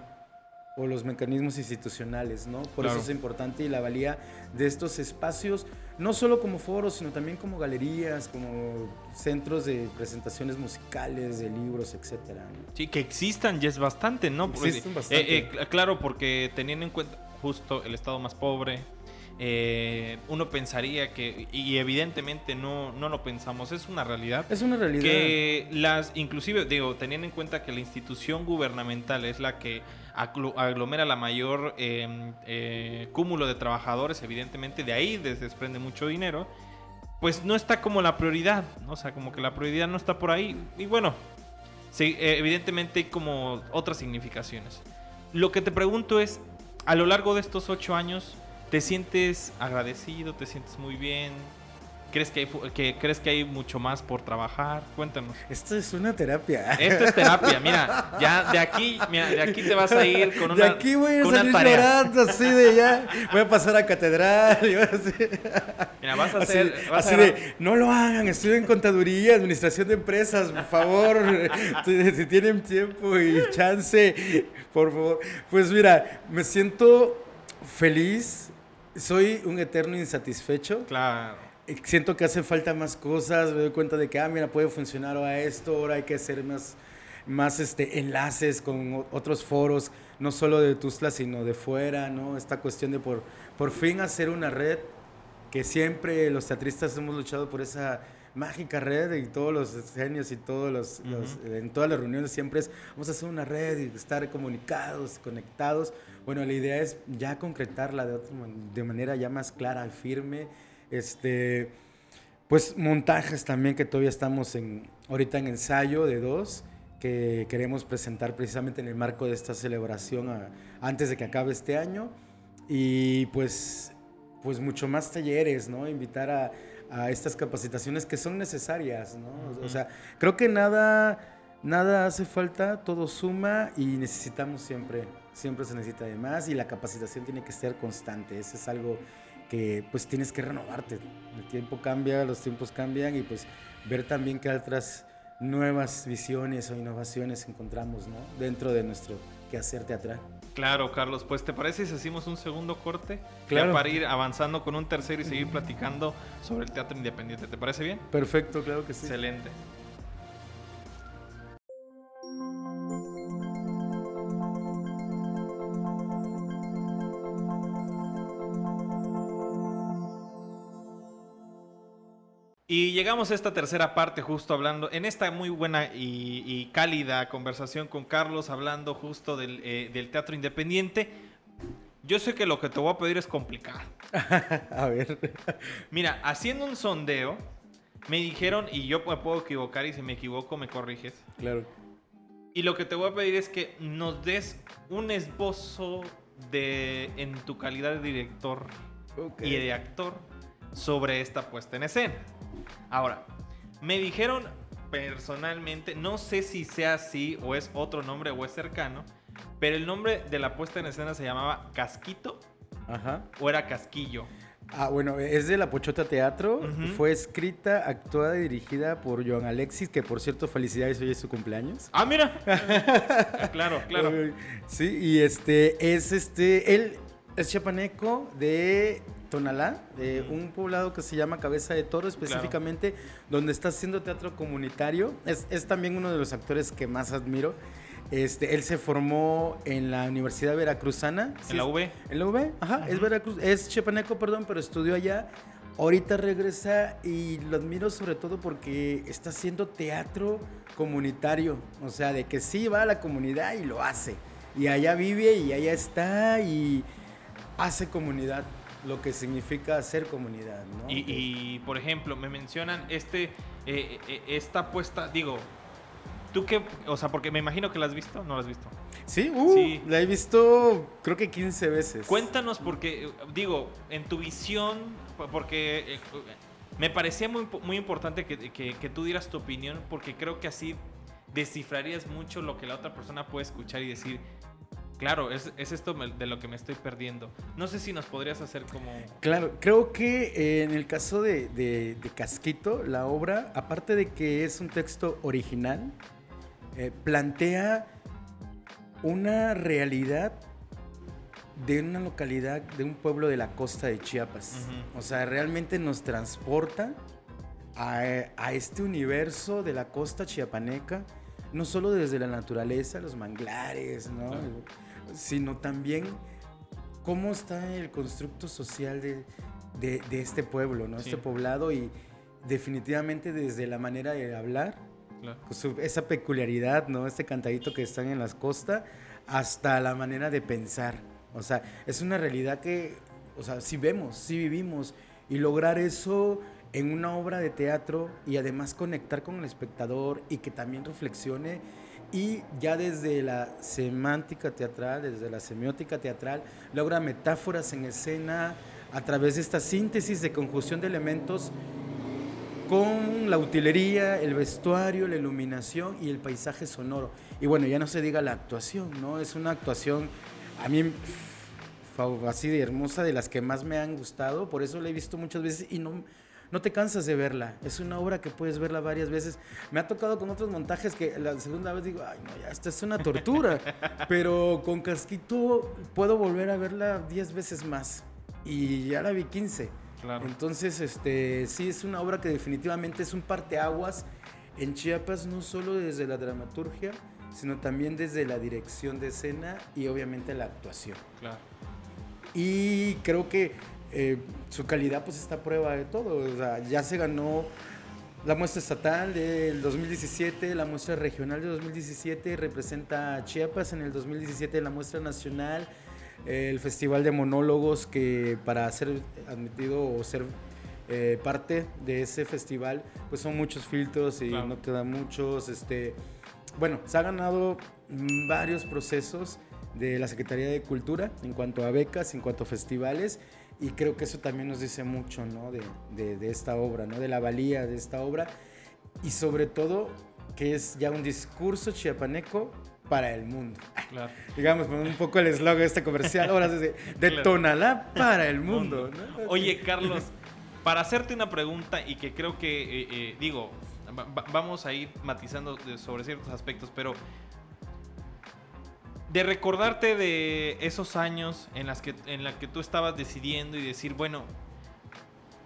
O los mecanismos institucionales, ¿no? Por eso es importante y la valía de estos espacios, no solo como foros, sino también como galerías, como centros de presentaciones musicales, de libros, etcétera. Sí, que existan ya es bastante, ¿no? existen bastante. Eh, eh, claro, porque teniendo en cuenta justo el estado más pobre, eh, uno pensaría que, y evidentemente no, no lo pensamos, es una realidad. Es una realidad. Que las, inclusive, digo, teniendo en cuenta que la institución gubernamental es la que aglomera la mayor em, eh, cúmulo de trabajadores, evidentemente de ahí se desprende mucho dinero, pues no está como la prioridad, ¿no? o sea, como que la prioridad no está por ahí. Y bueno, sí, eh, evidentemente hay como otras significaciones. Lo que te pregunto es, a lo largo de estos ocho años, ¿te sientes agradecido? ¿Te sientes muy bien? ¿Crees que, hay, que, ¿Crees que hay mucho más por trabajar? Cuéntanos. Esto es una terapia. Esto es terapia. Mira, ya de aquí, mira, de aquí te vas a ir con una De aquí voy a salir llorando así de ya. Voy a pasar a catedral. Mira, vas a hacer... Así, de, no lo hagan, estudien contaduría, administración de empresas, por favor. si tienen tiempo y chance, por favor. Pues mira, me siento feliz. Soy un eterno insatisfecho. Claro siento que hacen falta más cosas, me doy cuenta de que, ah, mira, puede funcionar ahora esto, ahora hay que hacer más, más este, enlaces con otros foros, no solo de Tuzla, sino de fuera, ¿no? Esta cuestión de por, por fin hacer una red, que siempre los teatristas hemos luchado por esa mágica red y todos los genios y todos los, en todas las reuniones siempre es vamos a hacer una red y estar comunicados, conectados. Bueno, la idea es ya concretarla de, otra, de manera ya más clara firme este, pues montajes también que todavía estamos en, ahorita en ensayo de dos que queremos presentar precisamente en el marco de esta celebración antes de que acabe este año y pues, pues mucho más talleres, ¿no? Invitar a, a estas capacitaciones que son necesarias, ¿no? O sea, creo que nada, nada hace falta, todo suma y necesitamos siempre, siempre se necesita de más y la capacitación tiene que ser constante, eso es algo que pues tienes que renovarte. El tiempo cambia, los tiempos cambian y pues ver también qué otras nuevas visiones o innovaciones encontramos ¿no? dentro de nuestro quehacer teatral. Claro, Carlos, pues ¿te parece si hacemos un segundo corte? Claro. para ir avanzando con un tercero y seguir platicando sobre el teatro independiente. ¿Te parece bien? Perfecto, claro que sí. Excelente. Y llegamos a esta tercera parte justo hablando, en esta muy buena y, cálida conversación con Carlos, hablando justo eh, del, teatro independiente. Yo sé que lo que te voy a pedir es complicado. a ver. Mira, haciendo un sondeo, me dijeron, y yo me puedo equivocar y si me equivoco me corriges. Claro. Y lo que te voy a pedir es que nos des un esbozo de, en tu calidad de director y de actor sobre esta puesta en escena. Ahora, me dijeron personalmente, no sé si sea así o es otro nombre o es cercano, pero el nombre de la puesta en escena se llamaba Casquito Ajá. o era Casquillo. Ah, bueno, es de La Pochota Teatro. Fue escrita, actuada y dirigida por Joan Alexis, que por cierto, felicidades, hoy es su cumpleaños. Ah, mira. claro, claro. Sí, y este, es este, él es chapaneco de Tonalá, de un poblado que se llama Cabeza de Toro específicamente, donde está haciendo teatro comunitario. Es, es, también uno de los actores que más admiro. Este, él se formó en la Universidad Veracruzana. ¿En la UV? En la UV, ajá, es Veracruz, es chepaneco, perdón, pero estudió allá. Ahorita regresa y lo admiro sobre todo porque está haciendo teatro comunitario. O sea, de que sí va a la comunidad y lo hace. Y allá vive y allá está y hace comunidad lo que significa hacer comunidad. ¿no? Y, por ejemplo, me mencionan este, eh, eh, esta apuesta, digo, ¿tú qué? O sea, porque me imagino que la has visto, ¿no la has visto? Sí, uh, sí. la he visto creo que 15 veces. Cuéntanos, porque, digo, en tu visión, porque eh, me parecía muy, muy importante que, que tú dieras tu opinión, porque creo que así descifrarías mucho lo que la otra persona puede escuchar y decir, Claro, es, esto de lo que me estoy perdiendo. No sé si nos podrías hacer como... Claro, creo que eh, en el caso de, Casquito, la obra, aparte de que es un texto original, eh, plantea una realidad de una localidad, de un pueblo de la costa de Chiapas. O sea, realmente nos transporta a, a, este universo de la costa chiapaneca, no solo desde la naturaleza, los manglares, ¿no? Sino también cómo está el constructo social de, de, de este pueblo, ¿no? este poblado y definitivamente desde la manera de hablar, esa peculiaridad, ¿no? este cantadito que están en las costas, hasta la manera de pensar. O sea, es una realidad que, o sea, sí vemos, sí vivimos. Y lograr eso en una obra de teatro y además conectar con el espectador y que también reflexione y ya desde la semántica teatral, desde la semiótica teatral, logra metáforas en escena a través de esta síntesis de conjunción de elementos con la utilería, el vestuario, la iluminación y el paisaje sonoro. Y bueno, ya no se diga la actuación, ¿no? Es una actuación a mí así de hermosa, de las que más me han gustado, por eso la he visto muchas veces y no, no te cansas de verla. Es una obra que puedes verla varias veces. Me ha tocado con otros montajes que la segunda vez digo, ay, no, ya, esta es una tortura. Pero con Casquito puedo volver a verla 10 veces más. Y ya la vi 15. Entonces, este, sí, es una obra que definitivamente es un parteaguas en Chiapas, no solo desde la dramaturgia, sino también desde la dirección de escena y obviamente la actuación. Claro. Y creo que eh, su calidad pues está a prueba de todo. O sea, ya se ganó la muestra estatal del 2017, la muestra regional de 2017, representa a Chiapas en el 2017 la muestra nacional, el festival de monólogos que para ser admitido o ser eh, parte de ese festival pues son muchos filtros y no quedan muchos. Este, bueno, se ha ganado varios procesos de la Secretaría de Cultura en cuanto a becas, en cuanto a festivales y creo que eso también nos dice mucho ¿no? de, de, esta obra, ¿no? de la valía de esta obra y sobre todo que es ya un discurso chiapaneco para el mundo. Claro. Digamos, un poco el eslogan de este comercial, ahora de, de Tonalá para el mundo. Oye, Carlos, para hacerte una pregunta y que creo que, eh, eh, digo, vamos a ir matizando sobre ciertos aspectos, pero de recordarte de esos años en las que en la que tú estabas decidiendo y decir, bueno,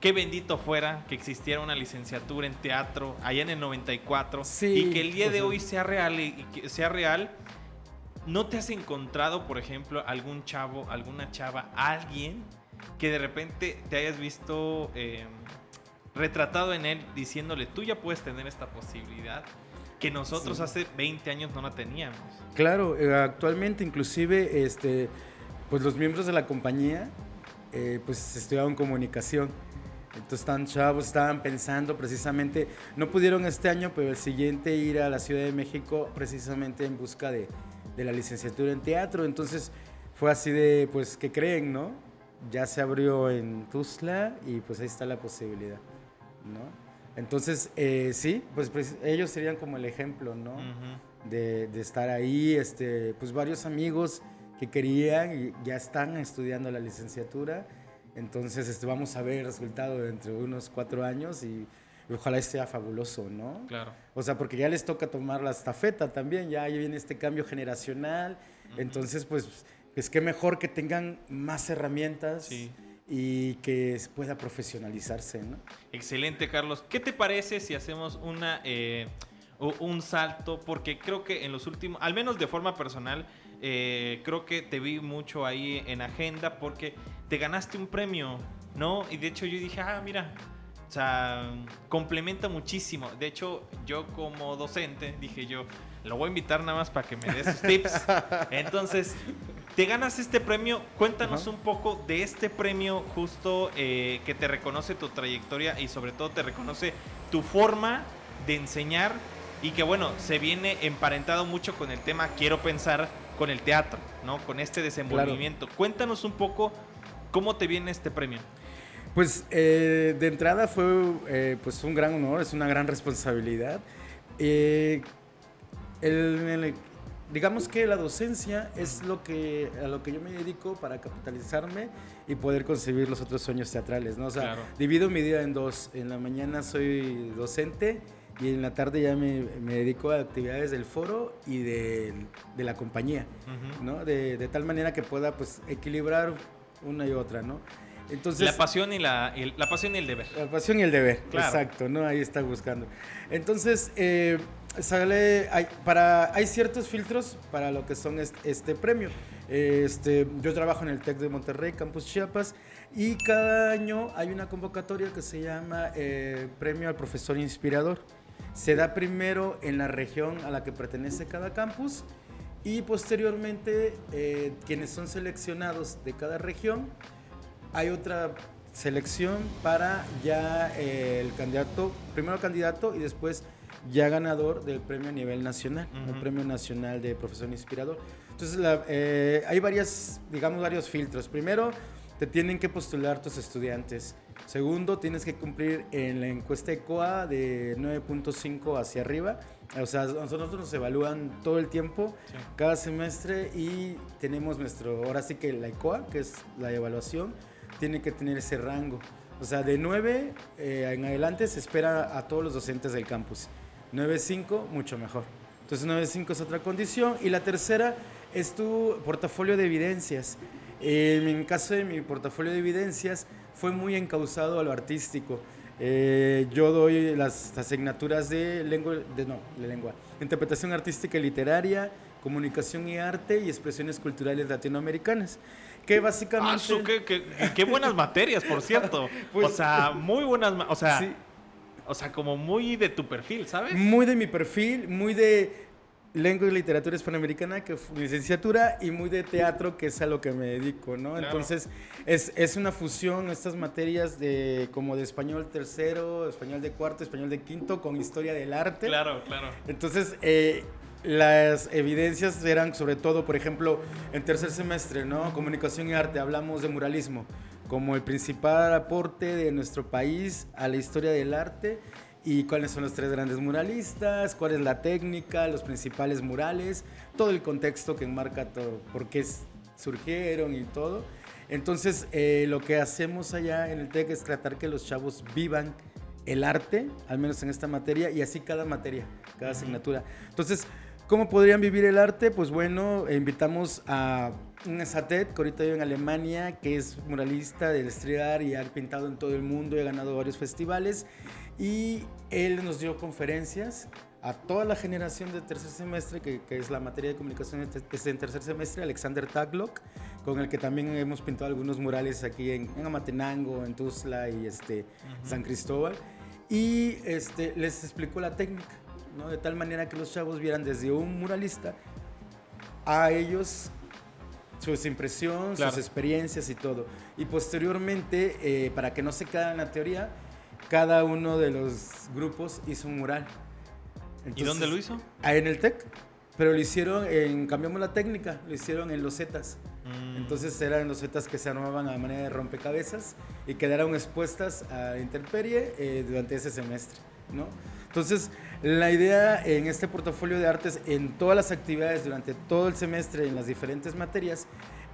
qué bendito fuera que existiera una licenciatura en teatro allá en el 94 y que el día de hoy sea real y, que sea real. ¿No te has encontrado, por ejemplo, algún chavo, alguna chava, alguien que de repente te hayas visto em, retratado en él diciéndole, tú ya puedes tener esta posibilidad? Que nosotros hace 20 años no la teníamos. Claro, eh, actualmente inclusive este, pues los miembros de la compañía eh, pues estudiaban comunicación. Entonces están chavos, estaban pensando precisamente, no pudieron este año, pero el siguiente ir a la Ciudad de México precisamente en busca de, de la licenciatura en teatro. Entonces fue así de, pues, ¿qué creen, no? Ya se abrió en Tuzla y pues ahí está la posibilidad, ¿no? Entonces, eh, sí, pues, pues, ellos serían como el ejemplo, ¿no? de, de, estar ahí, este, pues varios amigos que querían y ya están estudiando la licenciatura. Entonces, este, vamos a ver el resultado dentro de unos cuatro años y, ojalá sea fabuloso, ¿no? Claro. O sea, porque ya les toca tomar la estafeta también, ya viene este cambio generacional. Entonces, pues, es que mejor que tengan más herramientas. Sí y que pueda profesionalizarse. ¿no? Excelente, Carlos. ¿Qué te parece si hacemos una, eh, un salto? Porque creo que en los últimos, al menos de forma personal, eh, creo que te vi mucho ahí en agenda porque te ganaste un premio, ¿no? Y de hecho yo dije, ah, mira, o sea, complementa muchísimo. De hecho, yo como docente dije yo, lo voy a invitar nada más para que me dé sus tips. Entonces, te ganas este premio. Cuéntanos un poco de este premio justo eh, que te reconoce tu trayectoria y sobre todo te reconoce tu forma de enseñar y que bueno, se viene emparentado mucho con el tema, quiero pensar, con el teatro, ¿no? Con este desenvolvimiento. Cuéntanos un poco cómo te viene este premio. Pues eh, de entrada fue eh, pues un gran honor, es una gran responsabilidad. el, digamos que la docencia es lo que, a lo que yo me dedico para capitalizarme y poder concebir los otros sueños teatrales, ¿no? O sea, divido mi día en dos. En la mañana soy docente y en la tarde ya me, me dedico a actividades del foro y de, de la compañía. ¿no? De, de tal manera que pueda pues equilibrar una y otra, ¿no? Entonces, La pasión y la, el- la pasión y el deber. la pasión y el deber, Claro. exacto, ¿no? Ahí está buscando. Entonces, eh, sale, hay, para, hay ciertos filtros para lo que son este, premio. Este, yo trabajo en el TEC de Monterrey, Campus Chiapas, y cada año hay una convocatoria que se llama eh, Premio al Profesor Inspirador. Se da primero en la región a la que pertenece cada campus y posteriormente eh, quienes son seleccionados de cada región hay otra selección para ya eh, el candidato, primero candidato y después ya ganador del premio a nivel nacional, Ujú. el premio nacional de profesor inspirador. Entonces la- eh, hay varias, digamos, varios filtros. Primero, te tienen que postular tus estudiantes. Segundo, tienes que cumplir en la encuesta ECOA de 9.5 hacia arriba. O sea, nosotros nos evalúan todo el tiempo, Sí. cada semestre y tenemos nuestro, ahora sí que la ECOA, que es la evaluación, tiene que tener ese rango. O sea, de 9 eh, en adelante se espera a todos los docentes del campus. 9.5, mucho mejor. Entonces 9.5 es otra condición. Y la tercera es tu portafolio de evidencias. En el caso de mi portafolio de evidencias fue muy encauzado a lo artístico. Eh, yo doy las asignaturas de lengua, de, no, de lengua, interpretación artística y literaria, comunicación y arte y expresiones culturales latinoamericanas. Que básicamente... Ah, su, qué, qué- qué buenas materias, por cierto. Pues- o sea, muy buenas. O sea, Sí. O sea, como muy de tu perfil, ¿sabes? Muy de mi perfil, muy de lengua y literatura hispanoamericana, que fue licenciatura, y muy de teatro, que es a lo que me dedico, ¿no? Claro. Entonces, es, es una fusión, estas materias de como de español tercero, español de cuarto, español de quinto, con historia del arte. Claro, claro. Entonces, eh, las evidencias eran sobre todo, por ejemplo, en tercer semestre, ¿no? Comunicación y arte, hablamos de muralismo como el principal aporte de nuestro país a la historia del arte y cuáles son los tres grandes muralistas, cuál es la técnica, los principales murales, todo el contexto que enmarca todo, por qué surgieron y todo. Entonces, eh, lo que hacemos allá en el TEC es tratar que los chavos vivan el arte, al menos en esta materia, y así cada materia, cada asignatura. Entonces, ¿cómo podrían vivir el arte? Pues bueno, eh, invitamos a Satet, que ahorita vive en Alemania, que es muralista del street art y ha pintado en todo el mundo y ha ganado varios festivales. Y él nos dio conferencias a toda la generación de tercer semestre, que, que es la materia de comunicación es en tercer semestre, Alexander Taglock, con el que también hemos pintado algunos murales aquí en, en Amatenango, en Tuzla y este, San Cristóbal. Y este, les explicó la técnica, ¿no? de tal manera que los chavos vieran desde un muralista a ellos su impresión, Claro. sus experiencias y todo. Y posteriormente, eh, para que no se quede en la teoría, cada uno de los grupos hizo un mural. ¿Y Entonces, dónde lo hizo? Ahí en el TEC. Pero lo hicieron en, cambiamos la técnica, lo hicieron en losetas. Mm, Entonces eran losetas que se armaban a manera de rompecabezas y quedaron expuestas a la intemperie eh, durante ese semestre, ¿no? Entonces, la idea en este portafolio de artes, en todas las actividades durante todo el semestre, en las diferentes materias,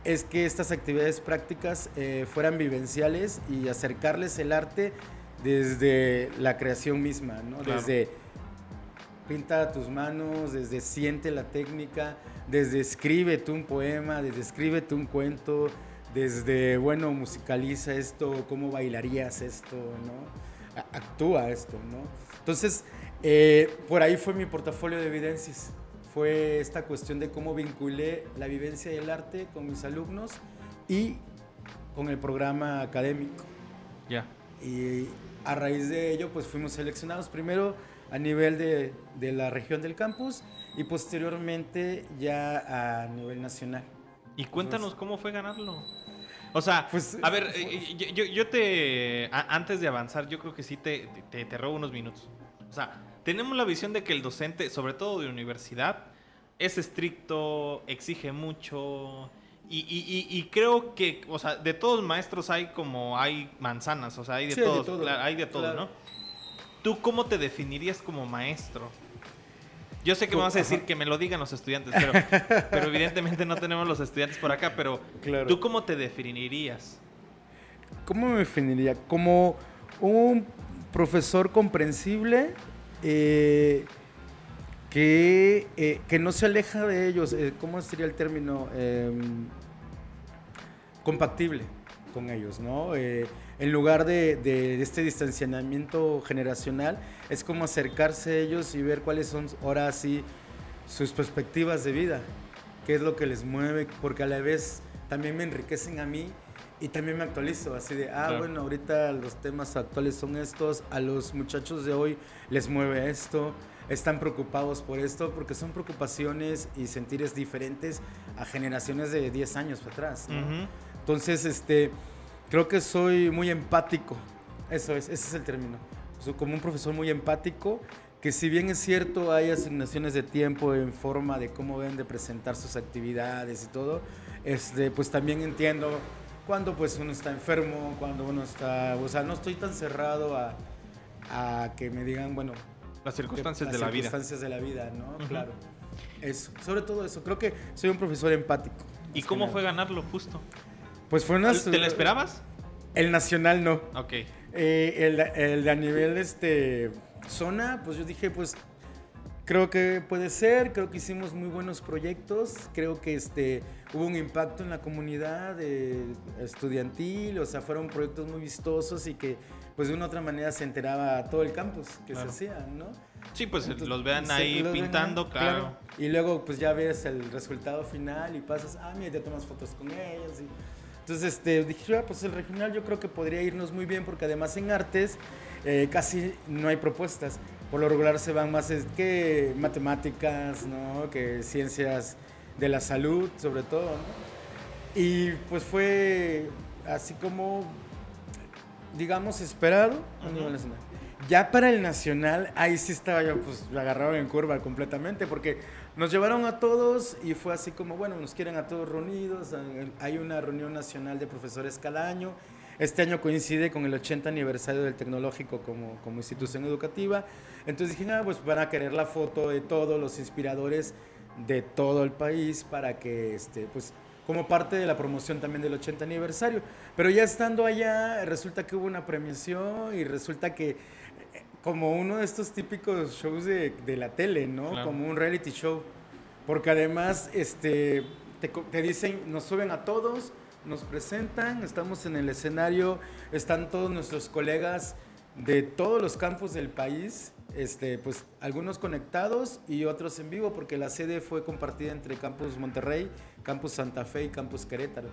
es que estas actividades prácticas eh, fueran vivenciales y acercarles el arte desde la creación misma, ¿no? Claro. Desde pinta tus manos, desde siente la técnica, desde escríbete un poema, desde escríbete un cuento, desde, bueno, musicaliza esto, cómo bailarías esto, ¿no? Actúa esto, ¿no? Entonces, eh, por ahí fue mi portafolio de evidencias. Fue esta cuestión de cómo vinculé la vivencia del arte con mis alumnos y con el programa académico. Ya. Y a raíz de ello, pues fuimos seleccionados primero a nivel de, de la región del campus y posteriormente ya a nivel nacional. Y cuéntanos cómo fue ganarlo. O sea, Pues, a ver, eh, yo, yo- yo te. a- antes de avanzar, yo creo que sí te, te, te robo unos minutos. O sea, tenemos la visión de que el docente, sobre todo de universidad, es estricto, exige mucho. Y, y- y- y creo que, o sea, de todos maestros hay como hay manzanas, o sea, hay de Sí, hay de todos, todo, claro, hay de todo, claro. ¿no? ¿Tú cómo te definirías como maestro? Yo sé que me vas a decir que me lo digan los estudiantes, pero, pero evidentemente no tenemos los estudiantes por acá, pero Claro. ¿tú cómo te definirías? ¿Cómo me definiría? Como un profesor comprensible, eh, que, eh, que no se aleja de ellos, eh, ¿cómo sería el término? Em, compatible con ellos, ¿no? En lugar de, de este distanciamiento generacional, es como acercarse a ellos y ver cuáles son ahora sí sus perspectivas de vida, qué es lo que les mueve, porque a la vez también me enriquecen a mí y también me actualizo, así de, ah, Claro. bueno, ahorita los temas actuales son estos, a los muchachos de hoy les mueve esto, están preocupados por esto, porque son preocupaciones y sentires diferentes a generaciones de 10 años atrás. ¿no? Ujú. Entonces, este, creo que soy muy empático. Eso es, ese es el término. Soy como un profesor muy empático, que si bien es cierto hay asignaciones de tiempo en forma de cómo deben de presentar sus actividades y todo, este, pues también entiendo cuando pues uno está enfermo, cuando uno está, o sea, no estoy tan cerrado a, a que me digan, bueno, Las circunstancias de la vida. circunstancias de la vida, ¿no? Claro. Eso, sobre todo eso. Creo que soy un profesor empático. ¿Y cómo fue ganarlo justo? Pues fue una... ¿Te lo esperabas? El nacional no. Ok. Eh, el, el de a nivel este, zona, pues yo dije, pues creo que puede ser, creo que hicimos muy buenos proyectos, creo que este, hubo un impacto en la comunidad eh, estudiantil, o sea, fueron proyectos muy vistosos y que pues de una u otra manera se enteraba a todo el campus que Claro. se hacían, ¿no? Sí, pues Entonces, los vean ahí los ven pintando, claro. Y luego pues ya ves el resultado final y pasas, ah, mira, te tomas fotos con ellos. y- Entonces este, dije, ah, pues el regional yo creo que podría irnos muy bien porque además en artes eh, casi no hay propuestas. Por lo regular se van más es que matemáticas, ¿no? Que ciencias de la salud, sobre todo, ¿no? Y pues fue así como, digamos, esperado a nivel nacional. Ya para el nacional, ahí sí estaba yo, pues me agarraron en curva completamente, porque nos llevaron a todos y fue así como, bueno, nos quieren a todos reunidos. Hay una reunión nacional de profesores cada año. Este año coincide con el 80 aniversario del tecnológico como, como institución educativa. Entonces dije, ah, pues van a querer la foto de todos los inspiradores de todo el país para que, este, pues, como parte de la promoción también del 80 aniversario. Pero ya estando allá, resulta que hubo una premiación y resulta que, eh, como uno de estos típicos shows de, de la tele, ¿no? Claro. Como un reality show. Porque además, este, te, te dicen, nos suben a todos, nos presentan, estamos en el escenario, están todos nuestros colegas de todos los campos del país, este, pues algunos conectados y otros en vivo, porque la sede fue compartida entre Campus Monterrey, Campus Santa Fe y Campus Querétaro.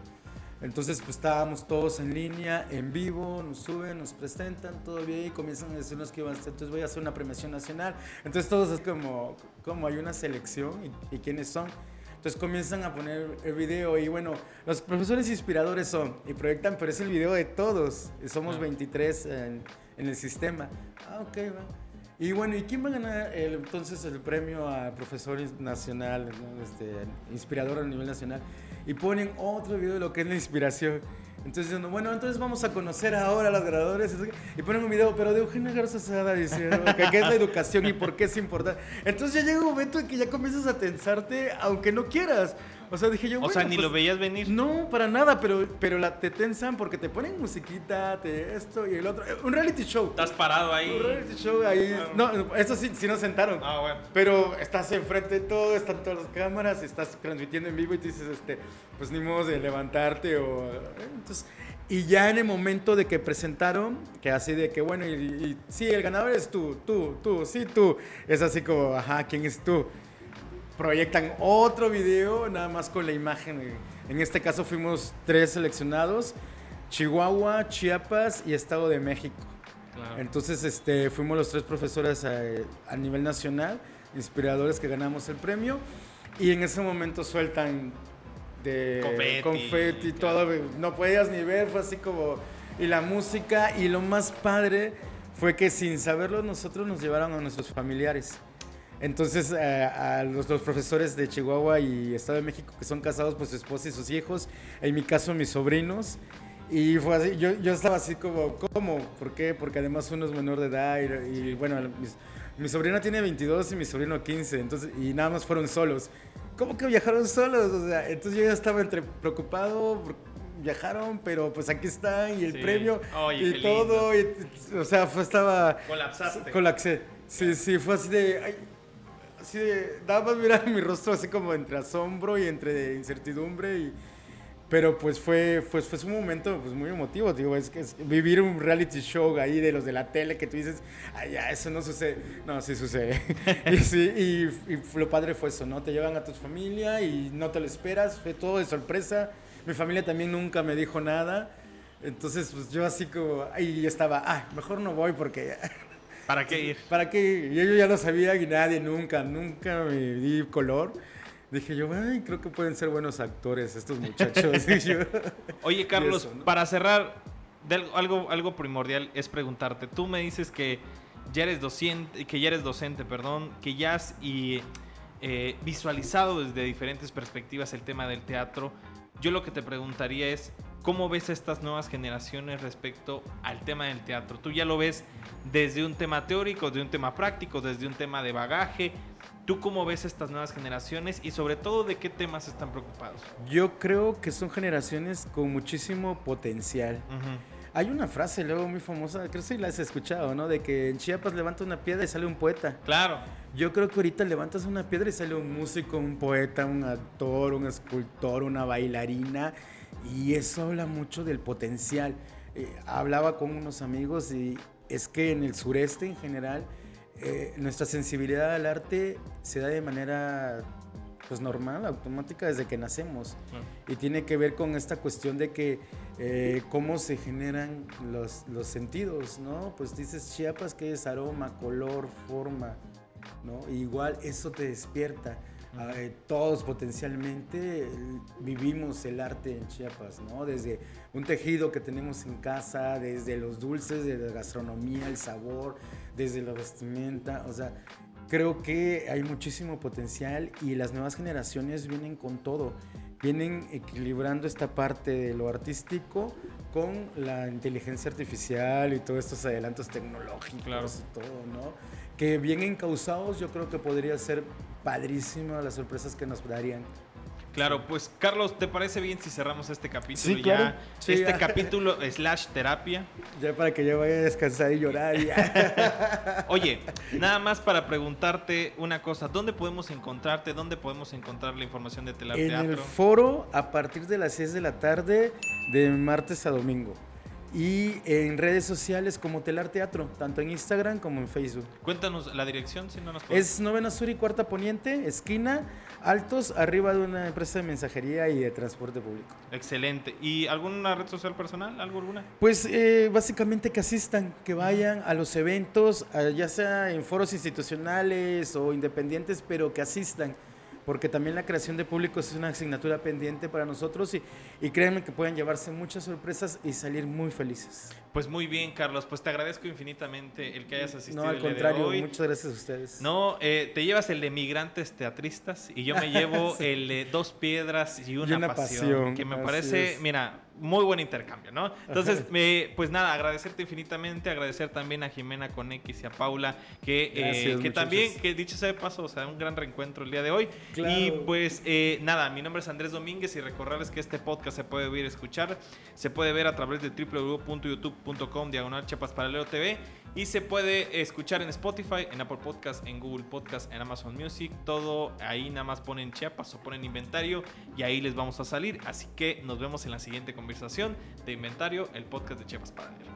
Entonces, pues estábamos todos en línea, en vivo, nos suben, nos presentan, todo bien, y comienzan a decirnos que iban a hacer, entonces voy a hacer una premiación nacional. Entonces, todos es como, como hay una selección y, y quiénes son. Entonces comienzan a poner el video y bueno, los profesores inspiradores son y proyectan, pero es el video de todos. Somos Ah. 23 en, en el sistema. Ah, ok, va. Y bueno, ¿y quién va a ganar el- entonces el premio a profesor nacional, ¿no? este, inspirador a nivel nacional? Y ponen otro video de lo que es la inspiración. Entonces, bueno, entonces vamos a conocer ahora a los graduadores. Y ponen un video, pero de Eugenio Garza Sada diciendo que qué es la educación y por qué es importante. Entonces ya llega un momento en que ya comienzas a tensarte, aunque no quieras. O sea, dije yo, O sea, ni pues, lo veías venir. no, para nada, pero, pero la, te tensan porque te ponen musiquita, te esto y el otro. Un reality show. Estás parado ahí. Un reality show ahí. No, eso sí, sí nos sentaron. Ah, bueno. Pero estás enfrente de todo, están todas las cámaras, estás transmitiendo en vivo y te dices, este, pues ni modo de levantarte o... eh, Entonces, y ya en el momento de que presentaron, que así de que, bueno, y, y sí, el ganador es tú, tú, tú, sí, tú. Es así como, ajá, ¿quién es tú? Proyectan otro video, nada más con la imagen. eh, En este caso fuimos tres seleccionados, Chihuahua, Chiapas y Estado de México. Claro. Entonces, este, fuimos los tres profesores a, a nivel nacional, inspiradores que ganamos el premio. Y en ese momento sueltan de Confeti, confeti, claro. todo. No podías ni ver, fue así como. Y la música. Y lo más padre fue que sin saberlo, nosotros nos llevaron a nuestros familiares. Entonces, eh, a los, los profesores de Chihuahua y Estado de México que son casados, pues su esposa y sus hijos, en mi caso mis sobrinos, y fue así, yo, yo estaba así como, ¿cómo? ¿Por qué? Porque además uno es menor de edad y, y, bueno, mis- mi sobrina tiene 22 y mi sobrino 15, entonces, y nada más fueron solos. ¿Cómo que viajaron solos? O sea, entonces yo ya estaba entre preocupado, por- viajaron, pero pues aquí están y el Sí. premio Oye, y todo, y- o sea, fue, estaba... Colapsaste. Colapsé. Sí, sí, fue así de... ay, de... Daba más mirar mi rostro así como entre asombro y entre incertidumbre y... Pero pues fue, fue, fue un momento pues, muy emotivo, digo, es que vivir un reality show ahí de los de la tele que tú dices, ay, ya, eso no sucede. No, sí sucede. y, sí, y, y lo padre fue eso, ¿no? Te llevan a tu familia y no te lo esperas, fue todo de sorpresa. Mi familia también nunca me dijo nada. Entonces, pues yo así como, ahí estaba, ah, mejor no voy porque... ¿Para qué ir? ¿Para qué? Y yo ya no sabía y nadie, nunca, nunca me di color. Dije yo, ay, creo que pueden ser buenos actores estos muchachos. Yo- Oye, Carlos, eso, ¿no? para cerrar, de algo- algo, algo primordial es preguntarte. Tú me dices que ya eres docente, que ya eres docente, perdón, que ya has y, eh, visualizado desde diferentes perspectivas el tema del teatro. Yo lo que te preguntaría es, ¿cómo ves a estas nuevas generaciones respecto al tema del teatro? ¿Tú ya lo ves desde un tema teórico, desde un tema práctico, desde un tema de bagaje? ¿Tú cómo ves estas nuevas generaciones y sobre todo de qué temas están preocupados? yo creo que son generaciones con muchísimo potencial. Ujú. Hay una frase luego muy famosa, creo que sí la has escuchado, ¿no? De que en Chiapas levanta una piedra y sale un poeta. Claro. Yo creo que ahorita levantas una piedra y sale un músico, un poeta, un actor, un escultor, una bailarina. Y eso habla mucho del potencial. Eh, hablaba con unos amigos y es que en el sureste en general eh, nuestra sensibilidad al arte se da de manera pues normal, automática desde que nacemos. Y tiene que ver con esta cuestión de que eh, cómo se generan los, los sentidos, ¿no? Pues dices Chiapas que es aroma, color, forma, ¿no? Igual eso te despierta. Ah, eh, todos potencialmente vivimos el arte en Chiapas, ¿no? Desde un tejido que tenemos en casa, desde los dulces, desde la gastronomía, el sabor, desde la vestimenta, o sea, creo que hay muchísimo potencial y las nuevas generaciones vienen con todo. Vienen equilibrando esta parte de lo artístico con la inteligencia artificial y todos estos adelantos tecnológicos Claro. y todo, ¿no? Que bien encausados yo creo que podría ser padrísima las sorpresas que nos darían. Claro, pues Carlos, ¿te parece bien si cerramos este capítulo Sí, claro. ya? Sí, este ya. capítulo slash terapia. Ya para que yo vaya a descansar y llorar. ya. Oye, nada más para preguntarte una cosa, ¿dónde podemos encontrarte? ¿Dónde podemos encontrar la información de Telar en Teatro? el foro a partir de las 6 de la tarde de martes a domingo. Y en redes sociales como Telar Teatro, tanto en Instagram como en Facebook. Cuéntanos la dirección, si no nos puedes. Es Novena Sur y Cuarta Poniente, esquina, altos, arriba de una empresa de mensajería y de transporte público. Excelente. ¿Y alguna red social personal? ¿Algo alguna? Pues eh, básicamente que asistan, que vayan a los eventos, ya sea en foros institucionales o independientes, pero que asistan, porque también la creación de públicos es una asignatura pendiente para nosotros y, y créanme que pueden llevarse muchas sorpresas y salir muy felices. Pues muy bien, Carlos. Pues te agradezco infinitamente el que hayas asistido No, al el día de contrario, hoy. muchas gracias a ustedes. No, eh, te llevas el de migrantes teatristas y yo me llevo Sí. el de dos piedras y una, una pasión, pasión, que me parece, es. mira, muy buen intercambio, ¿no? Entonces, me- pues nada, agradecerte infinitamente, agradecer también a Jimena con X y a Paula, que, eh, que también, que dicho sea de paso, o sea, un gran reencuentro el día de hoy. Claro. Y pues eh, nada, mi nombre es Andrés Domínguez y recordarles que este podcast se puede oír, escuchar, se puede ver a través de www.youtube.com diagonal Chiapas Paralelo TV y se puede escuchar en Spotify, en Apple Podcast, en Google Podcast, en Amazon Music, todo ahí nada más ponen Chiapas o ponen inventario y ahí les vamos a salir. Así que nos vemos en la siguiente conversación de inventario, el podcast de Chiapas Paralelo.